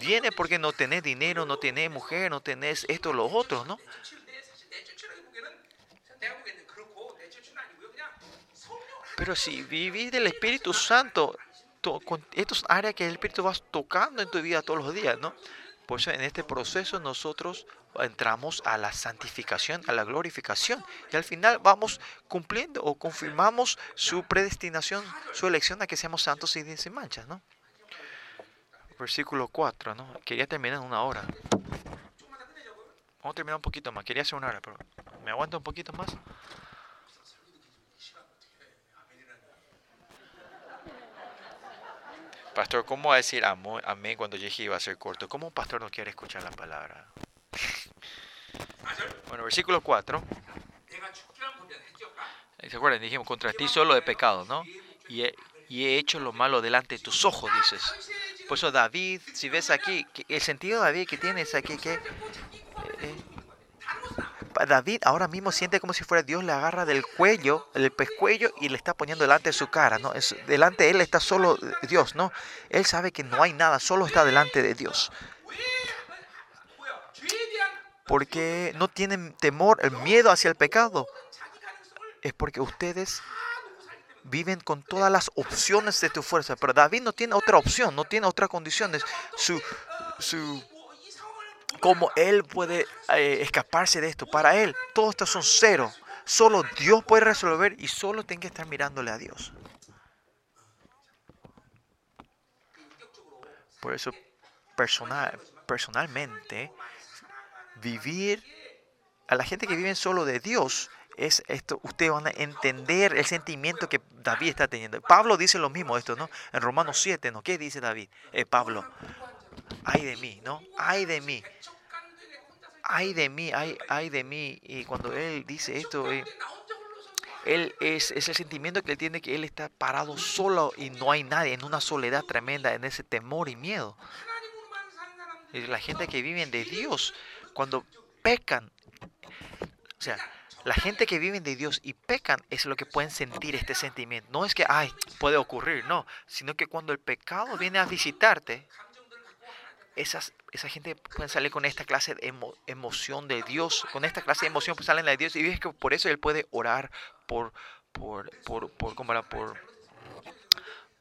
[SPEAKER 1] viene porque no tenés dinero, no tenés mujer, no tenés esto, lo otro, ¿no? Pero si vivís del Espíritu Santo, con estos áreas que el Espíritu vas tocando en tu vida todos los días, ¿no? Por eso en este proceso nosotros entramos a la santificación, a la glorificación. Y al final vamos cumpliendo o confirmamos su predestinación, su elección a que seamos santos y sin manchas. ¿no? Versículo 4. ¿no? Quería terminar en una hora. Vamos a terminar un poquito más. Quería hacer una hora, pero ¿me aguanta un poquito más? Pastor, ¿cómo va a decir amén cuando yo dije iba a ser corto? ¿Cómo un pastor no quiere escuchar la palabra? Bueno, versículo 4. ¿Se acuerdan? Dijimos, contra ti solo he pecado, ¿no? Y he, y he hecho lo malo delante de tus ojos, dices. Por eso David, si ves aquí, el sentido de David que tienes aquí, que eh, David ahora mismo siente como si fuera Dios le agarra del cuello, del pescuello y le está poniendo delante de su cara, ¿no? Es, delante de él está solo Dios, ¿no? Él sabe que no hay nada, solo está delante de Dios. Porque no tienen temor, el miedo hacia el pecado. Es porque ustedes viven con todas las opciones de tu fuerza. Pero David no tiene otra opción, no tiene otras condiciones. Su, su cómo él puede eh, escaparse de esto. Para él, todo esto son cero. Solo Dios puede resolver y solo tiene que estar mirándole a Dios. Por eso, personal, personalmente, vivir, a la gente que vive solo de Dios, es esto, ustedes van a entender el sentimiento que David está teniendo. Pablo dice lo mismo esto, ¿no? En Romanos 7, ¿no? ¿Qué dice David? Eh, Pablo, ay de mí, ¿no? Ay de mí ay de mí, ay, ay de mí. Y cuando él dice esto, eh, él es, el sentimiento que él tiene que él está parado solo y no hay nadie, en una soledad tremenda, en ese temor y miedo. Y la gente que vive de Dios, cuando pecan, o sea, la gente que vive de Dios y pecan es lo que pueden sentir este sentimiento. No es que, ay, puede ocurrir, no, sino que cuando el pecado viene a visitarte, esas, esa gente puede salir con esta clase de emoción de Dios, con esta clase de emoción pues salen de Dios y ves que por eso él puede orar por, por, por, por, ¿cómo era? por,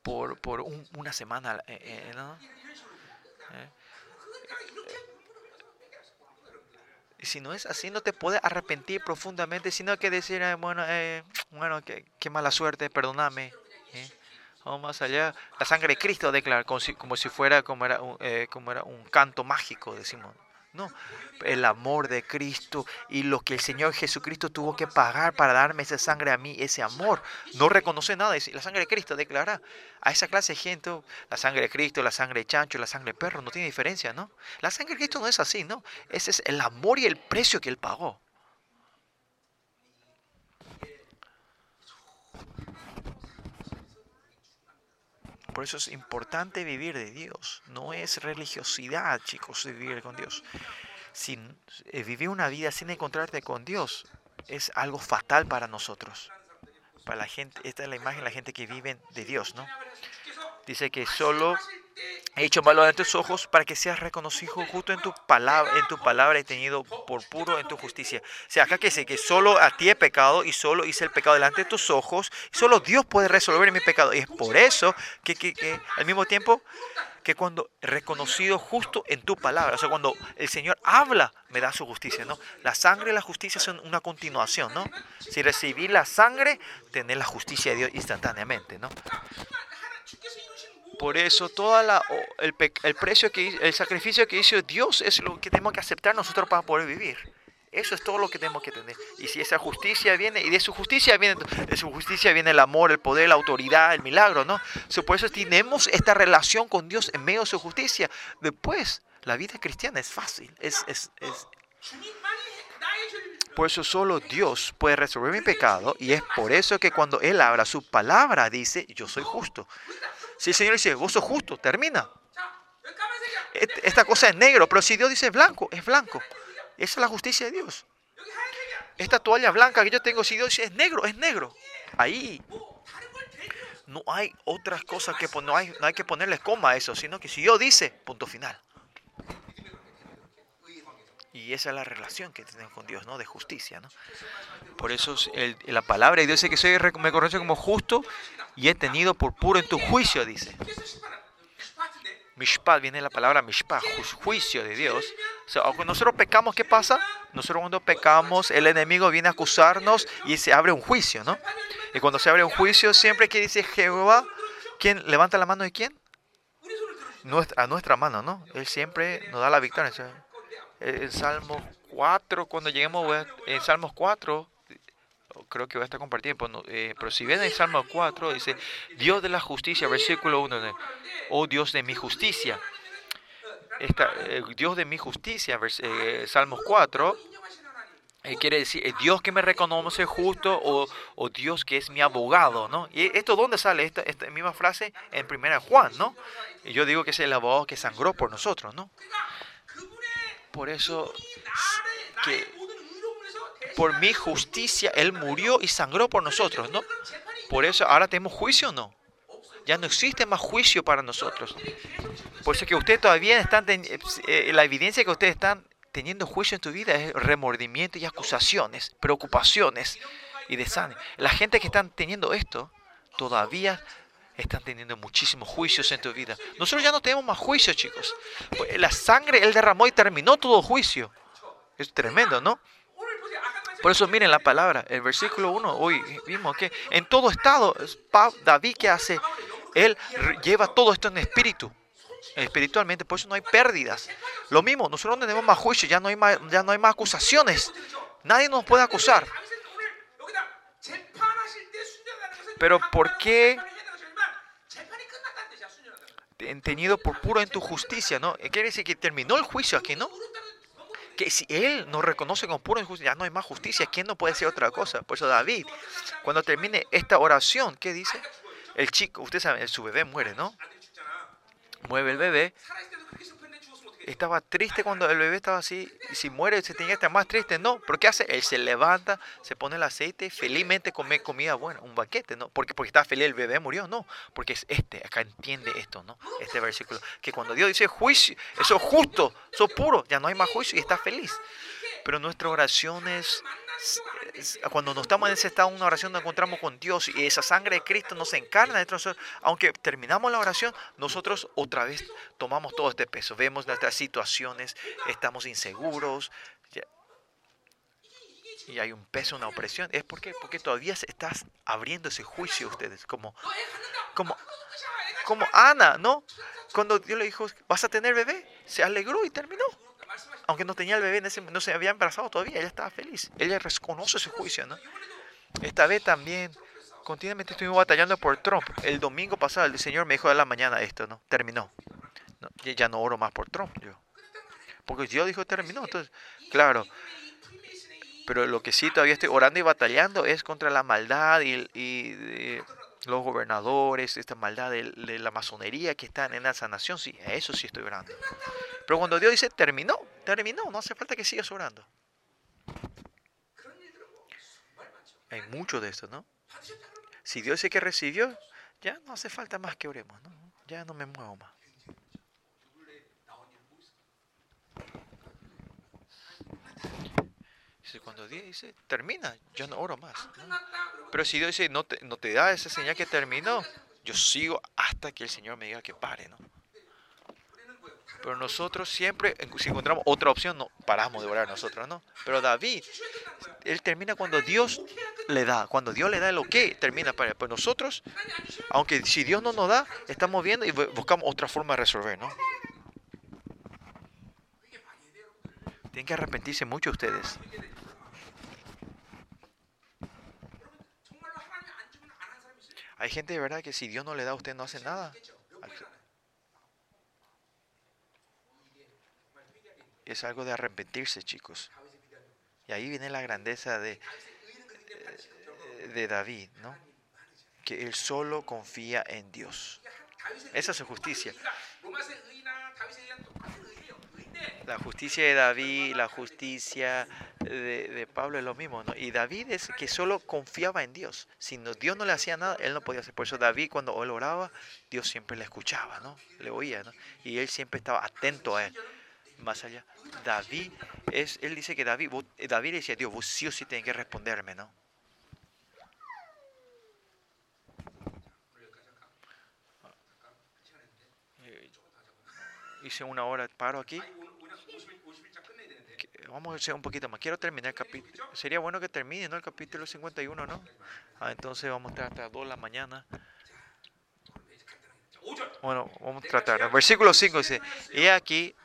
[SPEAKER 1] por, por una semana, eh, eh, ¿no? ¿Eh? Y si no es así, no te puedes arrepentir profundamente, sino que decir, bueno, bueno, qué, qué, mala suerte, perdóname. Vamos más allá. La sangre de Cristo declara como si, fuera, como era, un, eh, como era un canto mágico, decimos. No, el amor de Cristo y lo que el Señor Jesucristo tuvo que pagar para darme esa sangre a mí, ese amor. No reconoce nada. La sangre de Cristo declara a esa clase de gente, la sangre de Cristo, la sangre de chancho, la sangre de perro, no tiene diferencia, ¿no? La sangre de Cristo no es así, ¿no? Ese es el amor y el precio que Él pagó. Por eso es importante vivir de Dios. No es religiosidad, chicos, vivir con Dios. Sin, eh, vivir una vida sin encontrarte con Dios es algo fatal para nosotros. Para la gente, esta es la imagen de la gente que vive de Dios, ¿no? Dice que solo hecho malo ante tus ojos para que seas reconocido justo en tu palabra, en tu palabra y tenido por puro en tu justicia. O sea, acá que dice que solo a ti he pecado y solo hice el pecado delante de tus ojos, solo Dios puede resolver mi pecado. Y es por eso que, que, que al mismo tiempo que cuando reconocido justo en tu palabra, o sea, cuando el Señor habla, me da su justicia, ¿no? La sangre y la justicia son una continuación, ¿no? Si recibí la sangre, tener la justicia de Dios instantáneamente, ¿no? Por eso toda la, el, el, precio que el sacrificio que hizo Dios es lo que tenemos que aceptar nosotros para poder vivir. Eso es todo lo que tenemos que tener. Y si esa justicia viene, y de su justicia viene, de su justicia viene el amor, el poder, la autoridad, el milagro, ¿no? por eso tenemos esta relación con Dios en medio de su justicia. Después, la vida cristiana es fácil. Es, es, es Por eso solo Dios puede resolver mi pecado y es por eso que cuando Él habla su palabra dice, yo soy justo. Si el Señor dice, vos sos justo, termina. Esta cosa es negro, pero si Dios dice blanco, es blanco. Esa es la justicia de Dios. Esta toalla blanca que yo tengo, si Dios dice es negro, es negro. Ahí no hay otras cosas que no hay, no hay que ponerle coma a eso, sino que si Dios dice, punto final. Y esa es la relación que tenemos con Dios, ¿no? De justicia, ¿no? Por eso la palabra de Dios dice que soy, me conoce como justo y he tenido por puro en tu juicio, dice. Mishpat, viene la palabra mishpat, juicio de Dios. cuando nosotros pecamos, ¿qué pasa? Nosotros cuando pecamos, el enemigo viene a acusarnos y se abre un juicio, ¿no? Y cuando se abre un juicio, siempre que dice Jehová, ¿quién levanta la mano de quién? Nuestra, a nuestra mano, ¿no? Él siempre nos da la victoria. En Salmo 4, cuando lleguemos en Salmos 4, creo que voy a estar compartiendo, eh, pero si ven en Salmo 4, dice, Dios de la justicia, versículo 1, oh Dios de mi justicia. Esta, eh, Dios de mi justicia, eh, Salmos 4, quiere decir Dios que me reconoce justo o, o, Dios que es mi abogado, ¿no? ¿Y esto dónde sale? Esta, esta misma frase en primera Juan, ¿no? Y yo digo que es el abogado que sangró por nosotros, ¿no? Por eso, que por mi justicia Él murió y sangró por nosotros, ¿no? Por eso ahora tenemos juicio, ¿no? Ya no existe más juicio para nosotros. Por eso que ustedes todavía están, eh, la evidencia que ustedes están teniendo juicio en tu vida es remordimiento y acusaciones, preocupaciones y desánimo. La gente que están teniendo esto todavía están teniendo muchísimos juicios en tu vida. Nosotros ya no tenemos más juicio, chicos. Pues, la sangre Él derramó y terminó todo juicio. Es tremendo, ¿no? Por eso miren la palabra, el versículo 1, hoy vimos que en todo estado, David que hace, él lleva todo esto en espíritu, espiritualmente, por eso no hay pérdidas. Lo mismo, nosotros no tenemos más juicio, ya no hay más, ya no hay más acusaciones, nadie nos puede acusar. Pero ¿por qué tenido por puro en tu justicia, ¿no? Quiere decir que terminó el juicio aquí, ¿no? Que si él nos reconoce como puro en justicia, ya no hay más justicia, ¿quién no puede decir otra cosa? Por eso David, cuando termine esta oración, ¿qué dice? El chico, usted sabe, su bebé muere, ¿no? Mueve el bebé estaba triste cuando el bebé estaba así, si muere se tenía que estar más triste, no, pero ¿qué hace? Él se levanta, se pone el aceite, felizmente come comida buena, un banquete, ¿no? Porque, porque está feliz el bebé murió, no, porque es este, acá entiende esto, ¿no? Este versículo, que cuando Dios dice juicio, eso es justo, eso es puro, ya no hay más juicio y está feliz. Pero nuestras oraciones cuando nos estamos en ese estado, una oración nos encontramos con Dios y esa sangre de Cristo nos encarna dentro de nosotros. Aunque terminamos la oración, nosotros otra vez tomamos todo este peso. Vemos nuestras situaciones, estamos inseguros y hay un peso, una opresión. ¿Es porque Porque todavía estás abriendo ese juicio ustedes. Como, como, como Ana, ¿no? Cuando Dios le dijo, vas a tener bebé, se alegró y terminó aunque no tenía el bebé, no se había embarazado todavía, ella estaba feliz. Ella reconoce su juicio, ¿no? Esta vez también, continuamente estuvimos batallando por Trump. El domingo pasado el Señor me dijo de la mañana esto, ¿no? Terminó. Ya no oro más por Trump, yo. Porque Dios dijo terminó. Entonces, claro. Pero lo que sí todavía estoy orando y batallando es contra la maldad y, y los gobernadores, esta maldad de, la masonería que están en esa nación, sí, a eso sí estoy orando. Pero cuando Dios dice terminó, terminó, no hace falta que sigas orando. Hay mucho de esto, ¿no? Si Dios dice que recibió, ya no hace falta más que oremos, ¿no? Ya no me muevo más. Cuando Dios dice, termina, yo no oro más. Pero si Dios dice, no te, no te da esa señal que terminó, yo sigo hasta que el Señor me diga que pare, ¿no? Pero nosotros siempre, si encontramos otra opción, no paramos de orar nosotros, ¿no? Pero David, él termina cuando Dios le da. Cuando Dios le da el ok, termina para Pues nosotros, aunque si Dios no nos da, estamos viendo y buscamos otra forma de resolver, ¿no? Tienen que arrepentirse mucho ustedes. Hay gente de verdad que si Dios no le da a usted no hace nada. Es algo de arrepentirse, chicos. Y ahí viene la grandeza de, de David, ¿no? Que él solo confía en Dios. Esa es su justicia. La justicia de David, la justicia de, Pablo es lo mismo, ¿no? Y David es que solo confiaba en Dios. Si no, Dios no le hacía nada, él no podía hacer. Por eso David cuando él oraba, Dios siempre le escuchaba, ¿no? Le oía, ¿no? Y él siempre estaba atento a él. Más allá. David, es, él dice que David, David le decía a Dios, vos sí o sí tenés que responderme, ¿no? hice una hora, paro aquí. Vamos a hacer un poquito más. Quiero terminar el capítulo. Sería bueno que termine, ¿no? El capítulo 51, ¿no? Ah, entonces vamos a estar hasta 2 de la mañana. Bueno, vamos a tratar. Versículo 5 dice, he aquí,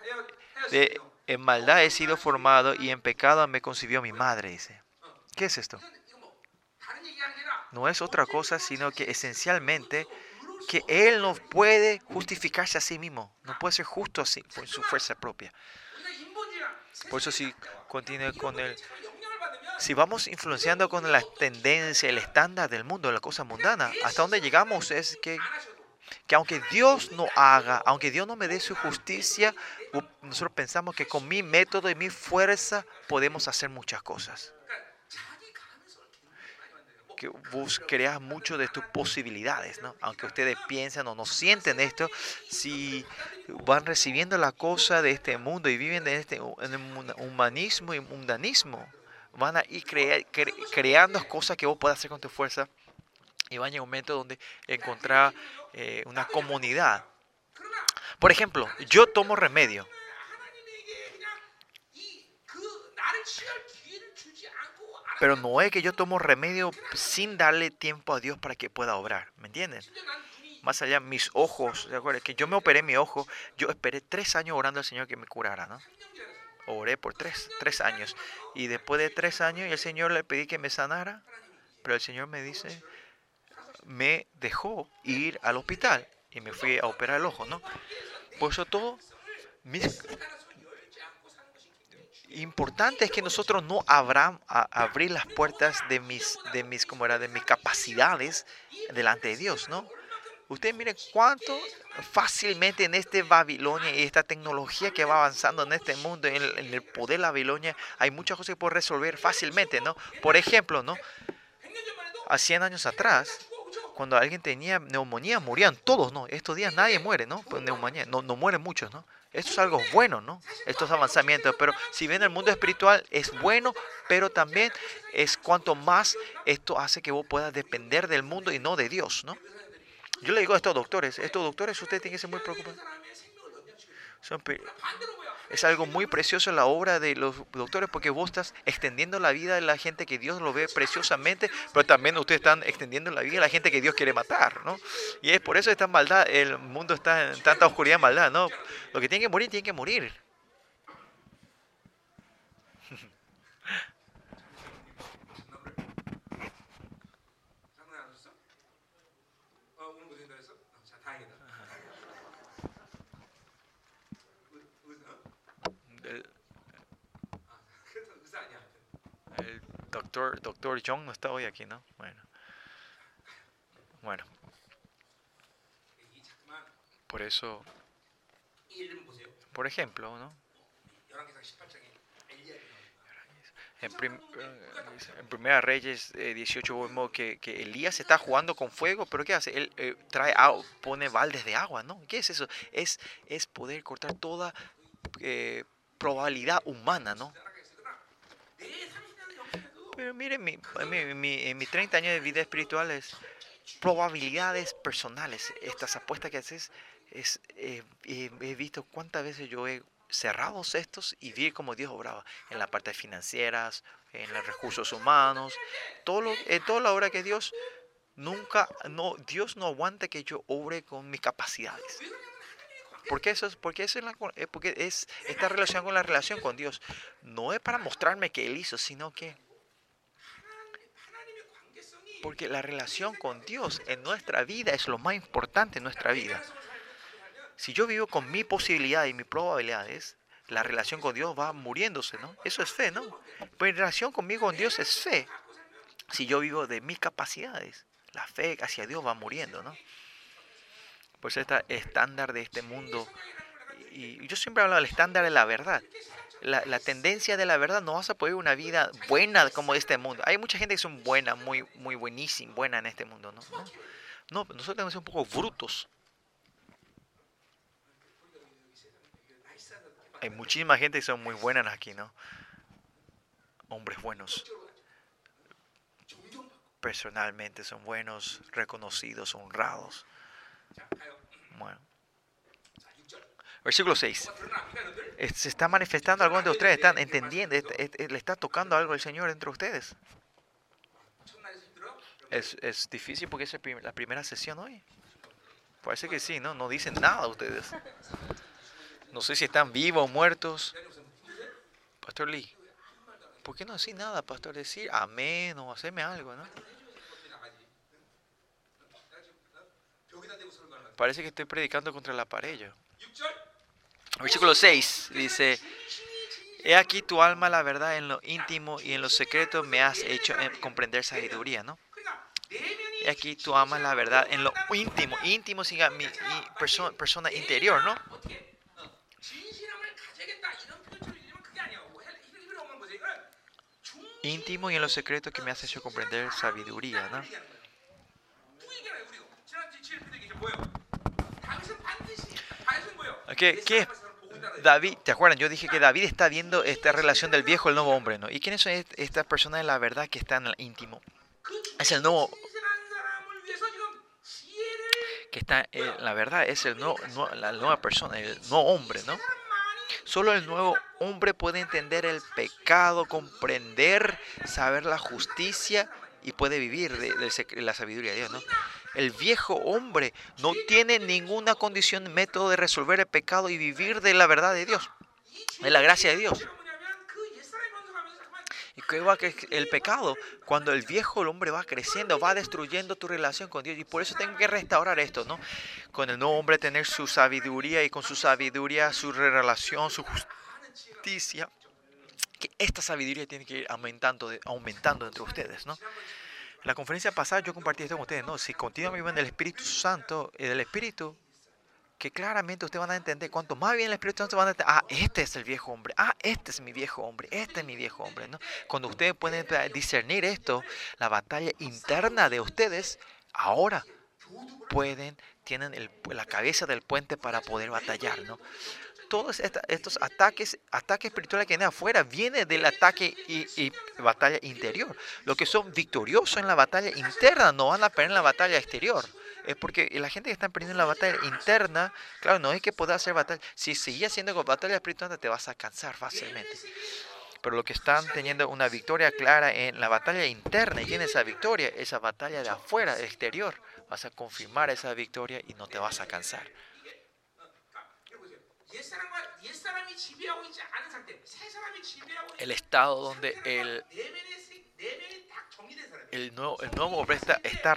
[SPEAKER 1] de, en maldad he sido formado y en pecado me concibió mi madre, dice. ¿Qué es esto? No es otra cosa, sino que esencialmente que él no puede justificarse a sí mismo, no puede ser justo así por su fuerza propia. Por eso si continúe con él, si vamos influenciando con la tendencia, el estándar del mundo, la cosa mundana, hasta donde llegamos es que, que aunque Dios no haga, aunque Dios no me dé su justicia, nosotros pensamos que con mi método y mi fuerza podemos hacer muchas cosas que vos creas mucho de tus posibilidades, ¿no? Aunque ustedes piensen o no sienten esto, si van recibiendo la cosa de este mundo y viven en este humanismo y mundanismo, van a ir creando cosas que vos puedas hacer con tu fuerza y van a un momento donde encontrar eh, una comunidad. Por ejemplo, yo tomo remedio pero no es que yo tomo remedio sin darle tiempo a Dios para que pueda obrar, ¿me entienden? Más allá, mis ojos, ¿de acuerdo? Que yo me operé mi ojo, yo esperé tres años orando al Señor que me curara, ¿no? Oré por tres, tres años. Y después de tres años, el Señor le pedí que me sanara, pero el Señor me dice, me dejó ir al hospital y me fui a operar el ojo, ¿no? Por eso todo, mis, importante es que nosotros no abram, abrir las puertas de mis, de mis, como era, de mis capacidades delante de Dios, ¿no? Ustedes miren cuánto fácilmente en este Babilonia y esta tecnología que va avanzando en este mundo, en el, poder de Babilonia, hay muchas cosas que puedo resolver fácilmente, ¿no? Por ejemplo, ¿no? A 100 años atrás, cuando alguien tenía neumonía, morían todos, ¿no? Estos días nadie muere, ¿no? Pues neumonía, no, no mueren muchos, ¿no? Esto es algo bueno, ¿no? Estos avanzamientos. Pero si bien el mundo espiritual es bueno, pero también es cuanto más esto hace que vos puedas depender del mundo y no de Dios, ¿no? Yo le digo a estos doctores, estos doctores ustedes tienen que ser muy preocupados. Es algo muy precioso la obra de los doctores porque vos estás extendiendo la vida de la gente que Dios lo ve preciosamente, pero también ustedes están extendiendo la vida de la gente que Dios quiere matar, ¿no? Y es por eso esta maldad, el mundo está en tanta oscuridad y maldad, ¿no? Lo que tiene que morir, tiene que morir. Doctor, doctor John no está hoy aquí, ¿no? Bueno. Bueno. Por eso, por ejemplo, ¿no? En, Primera Reyes 18 eh, vemos que, que, Elías está jugando con fuego, pero ¿qué hace? Él eh, trae agua, pone baldes de agua, ¿no? ¿Qué es eso? Es, es poder cortar toda eh, probabilidad humana, ¿no? Pero miren, mi, en mis 30 años de vida espiritual es probabilidades personales. Estas apuestas que haces, es, eh, he visto cuántas veces yo he cerrado estos y vi cómo Dios obraba en la parte financieras, en los recursos humanos, todo en toda la obra que Dios nunca, no, Dios no aguanta que yo obre con mis capacidades. Porque eso es, porque eso es, la, eh, porque es esta relación con la relación con Dios. No es para mostrarme que Él hizo, sino que porque la relación con Dios en nuestra vida es lo más importante en nuestra vida. Si yo vivo con mi posibilidad y mis probabilidades, la relación con Dios va muriéndose, ¿no? Eso es fe, ¿no? Pues en relación conmigo con Dios es fe. Si yo vivo de mis capacidades, la fe hacia Dios va muriendo, ¿no? Pues este estándar de este mundo, y yo siempre hablo del estándar de la verdad. La, la, tendencia de la verdad, no vas a poder una vida buena como este mundo. Hay mucha gente que son buena, muy, muy buenísima, buena en este mundo, ¿no? No, nosotros tenemos que ser un poco brutos. Hay muchísima gente que son muy buenas aquí, ¿no? Hombres buenos. Personalmente son buenos, reconocidos, honrados. Bueno. Versículo 6. Se está manifestando algunos de ustedes, están entendiendo, le está tocando algo el Señor entre ustedes. Es, es difícil porque es la primera sesión hoy. Parece que sí, ¿no? No dicen nada ustedes. No sé si están vivos o muertos. Pastor Lee, ¿por qué no decir nada, pastor? Decir amén o hacerme algo, ¿no? Parece que estoy predicando contra la pared. Versículo 6 dice, He aquí tu alma, la verdad, en lo íntimo y en lo secreto me has hecho comprender sabiduría, ¿no? He aquí tu alma, la verdad, en lo íntimo. Íntimo significa mi, persona, persona interior, ¿no? íntimo y en lo secreto que me has hecho comprender sabiduría. ¿no? ¿Qué, ¿Qué, David, ¿te acuerdan? Yo dije que David está viendo esta relación del viejo el nuevo hombre, ¿no? ¿Y quiénes son estas personas de la verdad que están íntimo? Es el nuevo que está en la verdad, es el nuevo, la nueva persona, el nuevo hombre, ¿no? Solo el nuevo hombre puede entender el pecado, comprender, saber la justicia y puede vivir de, la sabiduría de Dios. ¿no? El viejo hombre no tiene ninguna condición, método de resolver el pecado y vivir de la verdad de Dios, de la gracia de Dios. ¿Y qué va que el pecado? Cuando el viejo hombre va creciendo, va destruyendo tu relación con Dios. Y por eso tengo que restaurar esto, ¿no? Con el nuevo hombre tener su sabiduría y con su sabiduría su relación, su justicia. Que esta sabiduría tiene que ir aumentando, aumentando entre ustedes, ¿no? La conferencia pasada yo compartí esto con ustedes, ¿no? Si continuamente viviendo el Espíritu Santo y del Espíritu, que claramente ustedes van a entender, cuanto más bien el Espíritu Santo van a entender, ah, este es el viejo hombre, ah, este es mi viejo hombre, este es mi viejo hombre, ¿no? Cuando ustedes pueden discernir esto, la batalla interna de ustedes, ahora pueden, tienen la cabeza del puente para poder batallar, ¿no? Todos estos ataques, ataques espirituales que vienen afuera, vienen del ataque y, batalla interior. Los que son victoriosos en la batalla interna no van a perder en la batalla exterior es porque la gente que está perdiendo la batalla interna, claro, no es que pueda hacer batalla. Si sigues haciendo batalla espiritual, te vas a cansar fácilmente. Pero lo que están teniendo una victoria clara en la batalla interna y tienen esa victoria, esa batalla de afuera, exterior, vas a confirmar esa victoria y no te vas a cansar. El estado donde el el nuevo, el nuevo hombre está, está,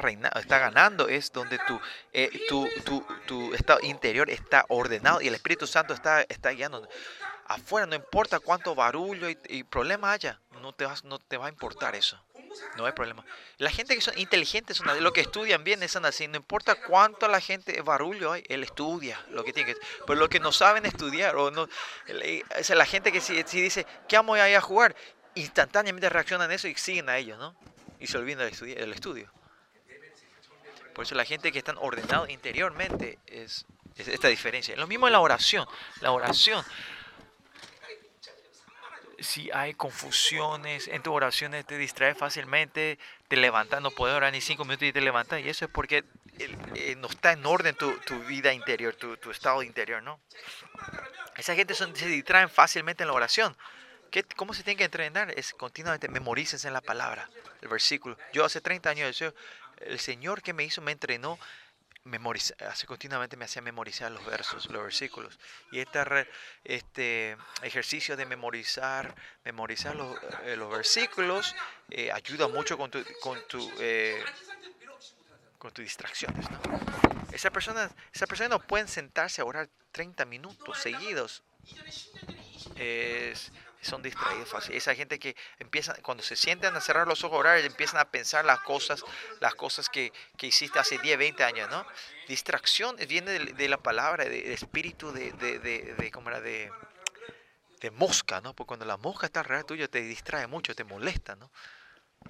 [SPEAKER 1] ganando, es donde tu, eh, tu, tu, tu, estado interior está ordenado y el Espíritu Santo está, está guiando. Afuera, no importa cuánto barullo y, problema haya, no te, vas, no te va a importar eso. No hay problema. La gente que son inteligentes, son, lo que estudian bien, son así. No importa cuánto la gente barullo hay, él estudia lo que tiene que. Pero lo que no saben estudiar, o no, es la gente que si, dice, ¿qué vamos a ir a jugar? Instantáneamente reaccionan a eso y siguen a ellos, ¿no? y se olvidan del estudio. Por eso la gente que está ordenado interiormente es, esta diferencia. Lo mismo en la oración. La oración, si hay confusiones en tu oraciones, te distraes fácilmente, te levantas, no puedes orar ni cinco minutos y te levantas. Y eso es porque eh, no está en orden tu, vida interior, tu, estado interior, ¿no? Esa gente se distraen fácilmente en la oración. ¿Cómo se tiene que entrenar? Es continuamente memorícense en la palabra, el versículo. Yo hace 30 años, el Señor que me hizo, me entrenó, hace continuamente me hacía memorizar los versos, los versículos. Y este, ejercicio de memorizar, memorizar los, eh, los versículos eh, ayuda mucho con tu, con tu, eh, con tus distracciones. ¿no? Esa persona, esa persona no pueden sentarse a orar 30 minutos seguidos es, son distraídos fácil. Esa gente que empieza, cuando se sientan a cerrar los ojos orar, empiezan a pensar las cosas, las cosas que, que hiciste hace 10, 20 años, ¿no? Distracción viene de, de la palabra, de, espíritu de, de, de, ¿cómo era? de, de mosca, ¿no? Porque cuando la mosca está alrededor tuyo te distrae mucho, te molesta, ¿no?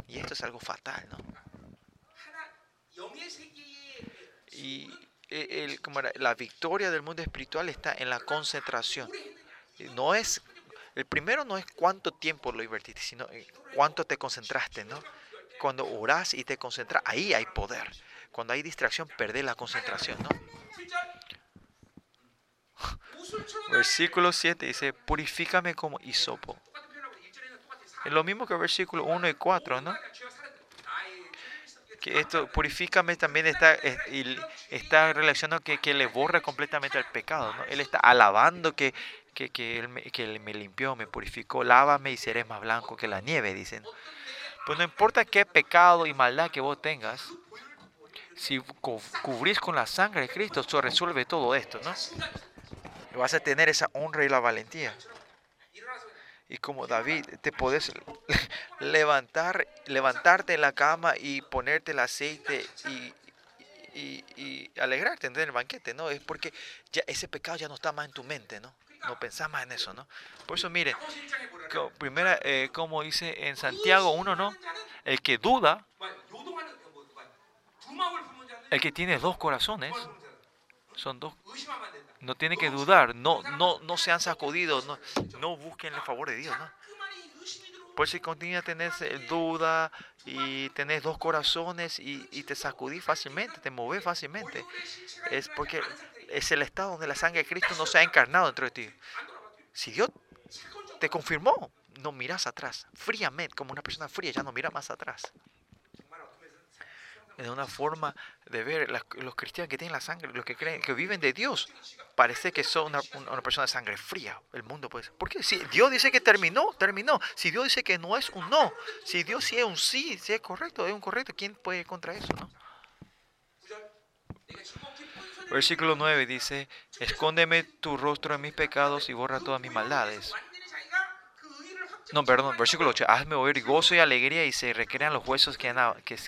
[SPEAKER 1] Y esto es algo fatal, ¿no? Y e, el, como era, la victoria del mundo espiritual está en la concentración. No es el primero no es cuánto tiempo lo invertiste, sino cuánto te concentraste, ¿no? Cuando oras y te concentras, ahí hay poder. Cuando hay distracción, perdés la concentración, ¿no? Versículo 7 dice, purifícame como hisopo. Es lo mismo que versículo 1 y 4, ¿no? Que esto, purifícame también está, está relacionado que, que le borra completamente el pecado, ¿no? Él está alabando que que, que, él me, que Él me limpió, me purificó, lávame y seré más blanco que la nieve, dicen. Pues no importa qué pecado y maldad que vos tengas, si cubrís con la sangre de Cristo, eso resuelve todo esto, ¿no? vas a tener esa honra y la valentía. Y como David, te puedes levantar, levantarte en la cama y ponerte el aceite y, y, y alegrarte en el banquete, ¿no? Es porque ya ese pecado ya no está más en tu mente, ¿no? No pensás más en eso, ¿no? Por eso, miren, primera, eh, como dice en Santiago 1, ¿no? El que duda, el que tiene dos corazones, son dos, no tiene que dudar, no, no, no sean sacudidos, no, no busquen el favor de Dios, ¿no? Por si continúa tener duda y tenés dos corazones y, y te sacudís fácilmente, te movés fácilmente, es porque es el estado donde la sangre de Cristo no se ha encarnado dentro de ti. Si Dios te confirmó, no miras atrás. Fríamente, como una persona fría, ya no mira más atrás. Es una forma de ver los cristianos que tienen la sangre, los que creen, que viven de Dios, parece que son una, persona de sangre fría. El mundo pues. Porque si Dios dice que terminó, terminó. Si Dios dice que no es un no, si Dios sí es un sí, si es correcto, es un correcto, ¿quién puede ir contra eso, no? Versículo 9 dice, escóndeme tu rostro en mis pecados y borra todas mis maldades. No, perdón, versículo 8, hazme oír gozo y alegría y se recrean los huesos que,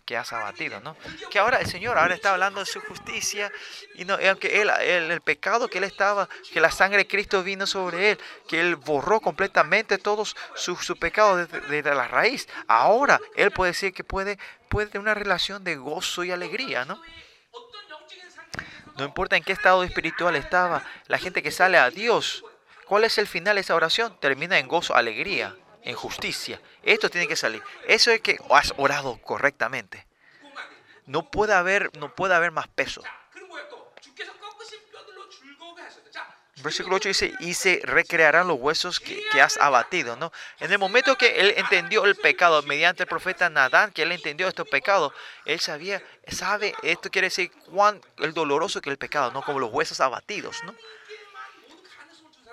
[SPEAKER 1] que, has abatido, ¿no? Que ahora el Señor ahora está hablando de su justicia y no, aunque él, el, pecado que él estaba, que la sangre de Cristo vino sobre él, que él borró completamente todos sus su pecados desde, desde, la raíz. Ahora él puede decir que puede, puede tener una relación de gozo y alegría, ¿no? No importa en qué estado espiritual estaba, la gente que sale a Dios, ¿cuál es el final de esa oración? Termina en gozo, alegría, en justicia. Esto tiene que salir. Eso es que has orado correctamente. No puede haber, no puede haber más peso. Versículo 8 dice, y se recrearán los huesos que, has abatido, ¿no? En el momento que él entendió el pecado, mediante el profeta Nadán, que él entendió estos pecados, él sabía, sabe, esto quiere decir cuán el doloroso que el pecado, ¿no? Como los huesos abatidos, ¿no?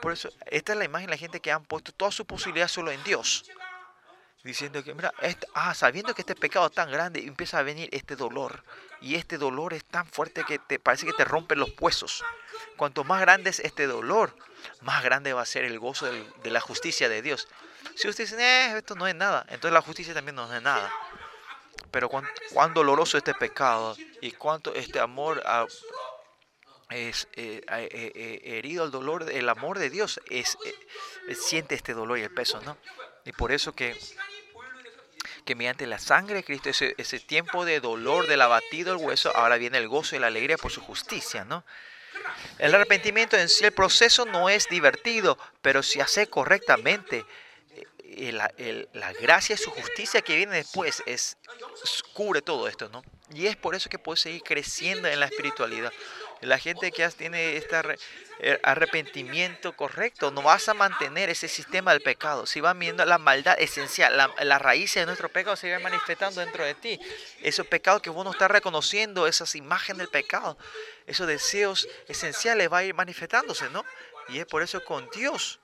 [SPEAKER 1] Por eso, esta es la imagen de la gente que han puesto toda su posibilidad solo en Dios. Diciendo que, mira, este, ah, sabiendo que este pecado es tan grande, empieza a venir este dolor. Y este dolor es tan fuerte que te parece que te rompe los huesos. Cuanto más grande es este dolor, más grande va a ser el gozo de la justicia de Dios. Si ustedes dicen, eh, esto no es nada, entonces la justicia también no es nada. Pero cuán, cuán doloroso este pecado y cuánto este amor es eh, eh, herido el dolor, el amor de Dios es, siente este dolor y el peso, ¿no? Y por eso que que mediante la sangre de Cristo, ese, ese tiempo de dolor, del abatido el hueso, ahora viene el gozo y la alegría por su justicia, ¿no? El arrepentimiento en sí, el proceso no es divertido, pero si hace correctamente, eh, la, gracia y su justicia que viene después es, cubre todo esto, ¿no? Y es por eso que puedes seguir creciendo en la espiritualidad. La gente que tiene este arrepentimiento correcto, no vas a mantener ese sistema del pecado. Si van viendo la maldad esencial, la, la raíz de nuestro pecado se va manifestando dentro de ti. Esos pecados que vos no estás reconociendo, esas imágenes del pecado, esos deseos esenciales va a ir manifestándose, ¿no? Y es por eso con Dios,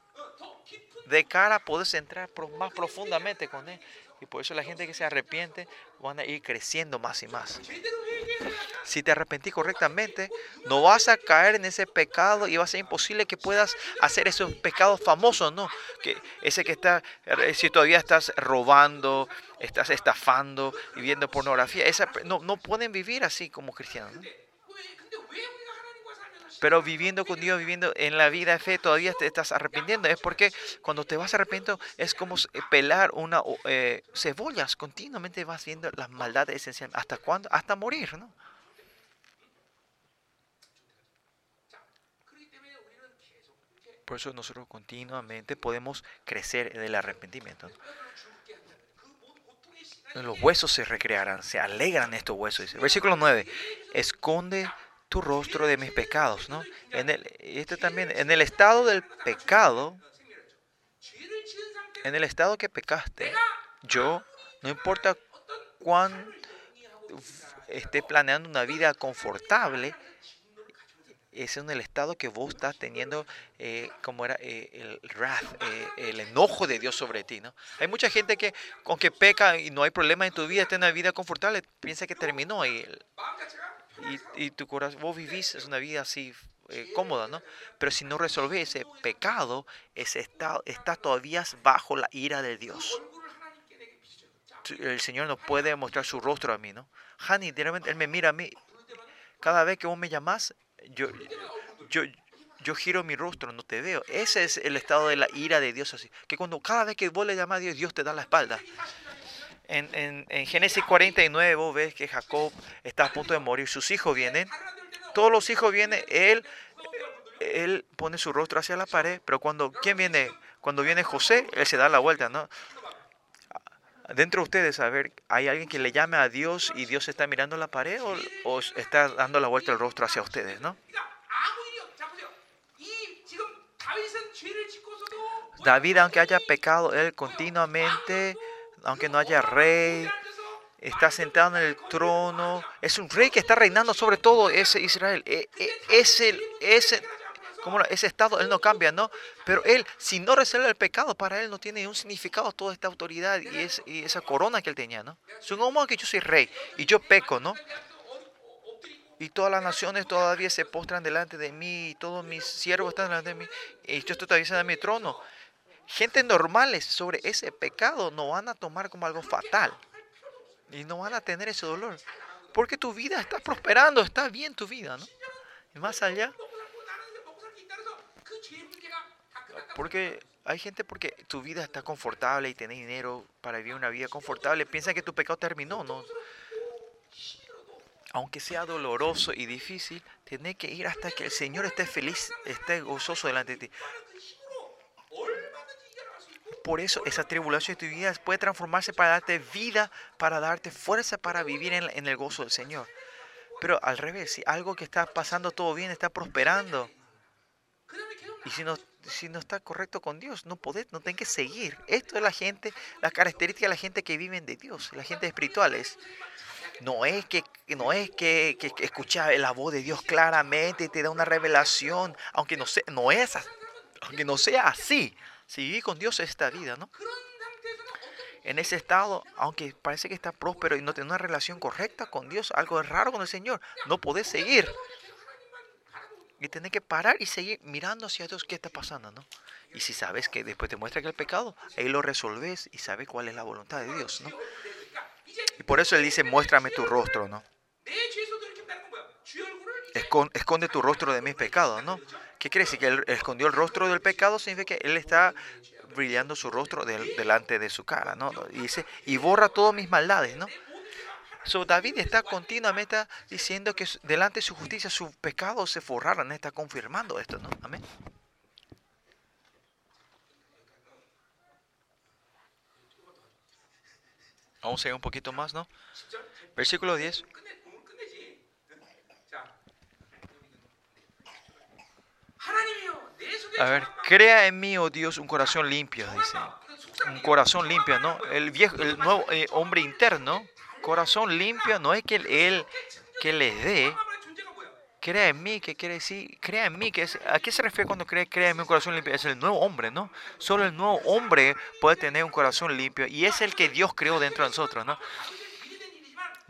[SPEAKER 1] de cara puedes entrar más profundamente con Él. Y por eso la gente que se arrepiente van a ir creciendo más y más. Si te arrepentís correctamente, no vas a caer en ese pecado y va a ser imposible que puedas hacer esos pecados famosos, ¿no? Que ese que está, eh, si todavía estás robando, estás estafando y viendo pornografía, esa, no, no pueden vivir así como cristianos. ¿no? Pero viviendo con Dios, viviendo en la vida de fe, todavía te estás arrepintiendo. Es porque cuando te vas arrepintiendo es como eh, pelar una eh, cebollas, continuamente vas viendo las maldades esenciales. ¿Hasta cuándo? Hasta morir, ¿no? Por eso nosotros continuamente podemos crecer en el arrepentimiento. Los huesos se recrearán, se alegran estos huesos. Versículo 9. Esconde rostro de mis pecados, ¿no? En el, este también, en el estado del pecado, en el estado que pecaste, yo, no importa cuán esté planeando una vida confortable, es en el estado que vos estás teniendo, eh, como era eh, el wrath, eh, el enojo de Dios sobre ti, ¿no? Hay mucha gente que, con que peca y no hay problema en tu vida, está en una vida confortable, piensa que terminó y y, tu corazón, vos vivís es una vida así eh, cómoda, ¿no? Pero si no resolvés ese pecado, ese estado, estás todavía bajo la ira de Dios. El Señor no puede mostrar su rostro a mí, ¿no? Hani, directamente Él me mira a mí. Cada vez que vos me llamás, yo, yo, yo giro mi rostro, no te veo. Ese es el estado de la ira de Dios así. Que cuando cada vez que vos le llamás a Dios, Dios te da la espalda. En, en, en, Génesis 49 vos ves que Jacob está a punto de morir. Sus hijos vienen. Todos los hijos vienen. Él, él pone su rostro hacia la pared. Pero cuando, ¿quién viene? Cuando viene José, él se da la vuelta, ¿no? Dentro de ustedes, a ver, ¿hay alguien que le llame a Dios y Dios está mirando la pared o, o está dando la vuelta el rostro hacia ustedes, ¿no? David, aunque haya pecado, él continuamente aunque no haya rey, está sentado en el trono. Es un rey que está reinando sobre todo ese Israel. Ese, ese, como ese estado, él no cambia, ¿no? Pero él, si no resuelve el pecado, para él no tiene un significado toda esta autoridad y, esa corona que él tenía, ¿no? Es un hombre que yo soy rey y yo peco, ¿no? Y todas las naciones todavía se postran delante de mí, y todos mis siervos están delante de mí, y yo estoy todavía en mi trono gente normales sobre ese pecado no van a tomar como algo fatal. Y no van a tener ese dolor. Porque tu vida está prosperando, está bien tu vida, ¿no? Y más allá. Porque hay gente porque tu vida está confortable y tienes dinero para vivir una vida confortable, piensa que tu pecado terminó, ¿no? Aunque sea doloroso y difícil, tienes que ir hasta que el Señor esté feliz, esté gozoso delante de ti por eso esa tribulación de tu vida puede transformarse para darte vida, para darte fuerza para vivir en, el gozo del Señor. Pero al revés, si algo que está pasando todo bien, está prosperando, y si no, si no está correcto con Dios, no podés, no tenés que seguir. Esto es la gente, la característica de la gente que vive de Dios, la gente espirituales. No es que, no es que, que, escucha la voz de Dios claramente y te da una revelación, aunque no sea, no es, aunque no sea así. Si viví con Dios esta vida, ¿no? En ese estado, aunque parece que está próspero y no tiene una relación correcta con Dios, algo es raro con el Señor, no podés seguir. Y tenés que parar y seguir mirando hacia Dios qué está pasando, ¿no? Y si sabes que después te muestra que el pecado, ahí lo resolves y sabes cuál es la voluntad de Dios, ¿no? Y por eso Él dice, muéstrame tu rostro, ¿no? Esconde tu rostro de mis pecados, ¿no? ¿Qué quiere decir? Que él escondió el rostro del pecado, significa que él está brillando su rostro delante de su cara, ¿no? Y dice, y borra todas mis maldades, ¿no? So, David está continuamente diciendo que delante de su justicia sus pecados se forraron, está confirmando esto, ¿no? Amén. Vamos a ir un poquito más, ¿no? Versículo 10. A ver, crea en mí, oh Dios, un corazón limpio, dice. Un corazón limpio, ¿no? El viejo, el nuevo eh, hombre interno, corazón limpio, no es que él que le dé, crea en mí, ¿qué quiere decir? Crea en mí, que es, ¿a qué se refiere cuando cree, crea en mi corazón limpio? Es el nuevo hombre, ¿no? Solo el nuevo hombre puede tener un corazón limpio y es el que Dios creó dentro de nosotros, ¿no?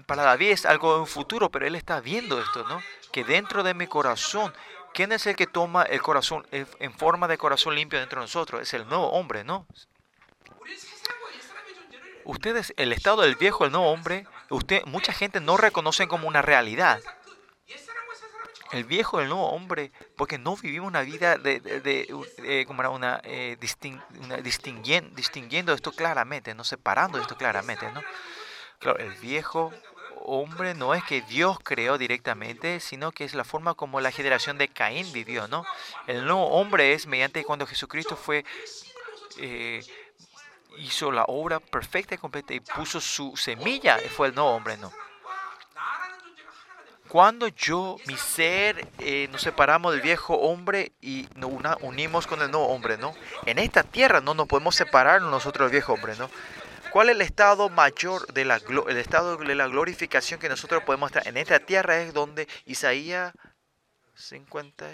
[SPEAKER 1] Para David es algo de un futuro, pero él está viendo esto, ¿no? Que dentro de mi corazón, ¿quién es el que toma el corazón en forma de corazón limpio dentro de nosotros? Es el nuevo hombre, ¿no? Ustedes, el estado del viejo, el nuevo hombre, usted, mucha gente no reconoce como una realidad el viejo, el nuevo hombre, porque no vivimos una vida de, como una, eh, distinguiendo, esto claramente, no separando esto claramente, ¿no? El viejo hombre no es que Dios creó directamente, sino que es la forma como la generación de Caín vivió, ¿no? El nuevo hombre es mediante cuando Jesucristo fue eh, hizo la obra perfecta y completa y puso su semilla, fue el nuevo hombre, ¿no? Cuando yo, mi ser, eh, nos separamos del viejo hombre y nos unimos con el nuevo hombre, ¿no? En esta tierra no nos podemos separar nosotros del viejo hombre, ¿no? ¿Cuál es el estado mayor de la, el estado de la glorificación que nosotros podemos estar? En esta tierra es donde Isaías 50,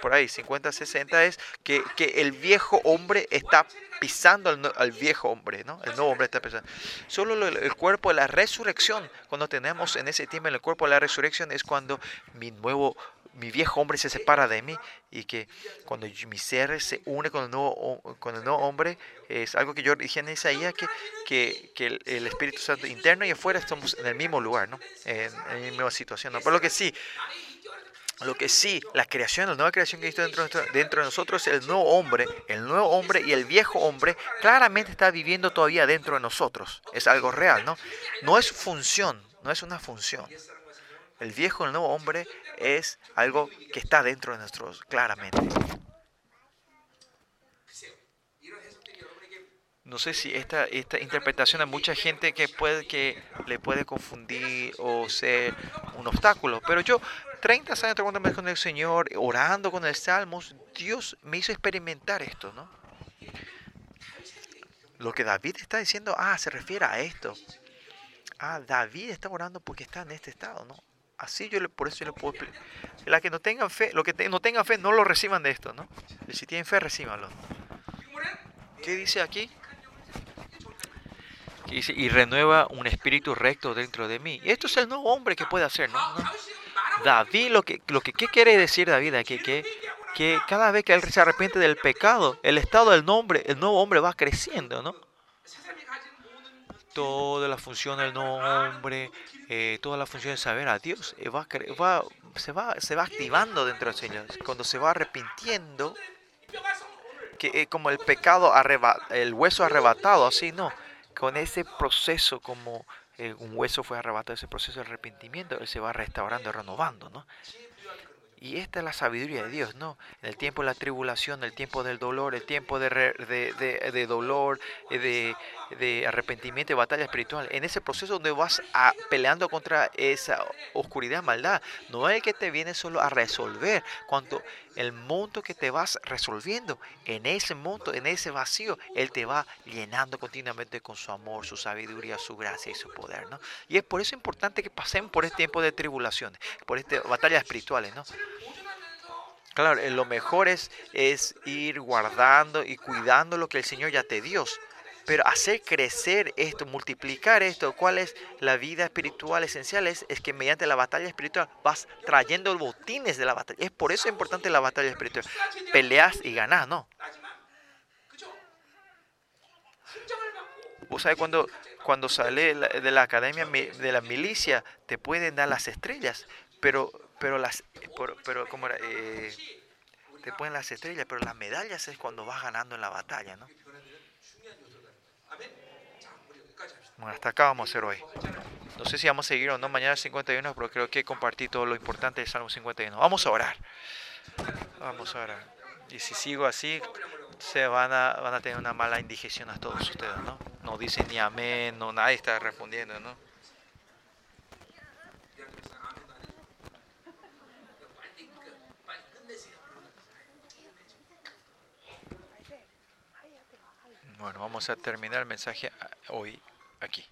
[SPEAKER 1] por ahí, 50, 60 es que, que el viejo hombre está pisando al, viejo hombre, ¿no? El nuevo hombre está pisando. Solo el, cuerpo de la resurrección, cuando tenemos en ese tiempo el cuerpo de la resurrección, es cuando mi nuevo, mi viejo hombre se separa de mí y que cuando mi ser se une con el nuevo, con el nuevo hombre, es algo que yo dije en Isaías, que, que, que el, Espíritu Santo interno y afuera estamos en el mismo lugar, ¿no? En, en la misma situación, ¿no? Por lo que sí, lo que sí, la creación, la nueva creación que existe dentro, dentro de nosotros, el nuevo hombre, el nuevo hombre y el viejo hombre claramente está viviendo todavía dentro de nosotros. Es algo real, ¿no? No es función, no es una función. El viejo, el nuevo hombre es algo que está dentro de nosotros, claramente. No sé si esta, esta interpretación a mucha gente que puede que le puede confundir o ser un obstáculo, pero yo 30 años tomando con el Señor, orando con el Salmos, Dios me hizo experimentar esto, ¿no? Lo que David está diciendo, ah, se refiere a esto. Ah, David está orando porque está en este estado, ¿no? Así yo le, por eso yo le puedo La que no tengan fe, lo que no tengan fe, no lo reciban de esto, ¿no? si tienen fe, recíbanlo. ¿Qué dice aquí? dice, y renueva un espíritu recto dentro de mí. Y esto es el nuevo hombre que puede hacer, ¿no? David, lo que, lo que ¿qué quiere decir David aquí? Que, que cada vez que él se arrepiente del pecado, el estado del nombre, el nuevo hombre va creciendo, ¿no? Toda la función del nuevo hombre, eh, toda la función de saber a Dios, eh, va, va, se, va, se va activando dentro del Señor. Cuando se va arrepintiendo, que es como el pecado, el hueso arrebatado, así, ¿no? Con ese proceso como eh, un hueso fue arrebatado, ese proceso de arrepentimiento, él se va restaurando, renovando, ¿no? Y esta es la sabiduría de Dios, ¿no? En el tiempo de la tribulación, el tiempo del dolor, el tiempo de, de, dolor, de, de arrepentimiento y batalla espiritual. En ese proceso donde vas a, peleando contra esa oscuridad, maldad, no es el que te viene solo a resolver. Cuando el monto que te vas resolviendo, en ese monto, en ese vacío, Él te va llenando continuamente con su amor, su sabiduría, su gracia y su poder, ¿no? Y es por eso importante que pasemos por este tiempo de tribulaciones, por estas batallas espirituales, ¿no? Claro, eh, lo mejor es, es ir guardando y cuidando lo que el Señor ya te dio. Pero hacer crecer esto, multiplicar esto, cuál es la vida espiritual esencial, es, que mediante la batalla espiritual vas trayendo botines de la batalla. Es por eso importante la batalla espiritual. Peleas y ganas, ¿no? Vos sabés cuando, cuando sale de la academia de la milicia, te pueden dar las estrellas, pero, pero las, pero, como eh, te ponen las estrellas, pero las medallas es cuando vas ganando en la batalla, ¿no? Bueno, hasta acá vamos a hacer hoy. No sé si vamos a seguir o no mañana 51, pero creo que compartí todo lo importante del Salmo 51. Vamos a orar. Vamos a orar. Y si sigo así, se van a, van a tener una mala indigestión a todos ustedes, ¿no? No dicen ni amén, no, nadie está respondiendo, ¿no? Bueno, vamos a terminar el mensaje hoy aquí.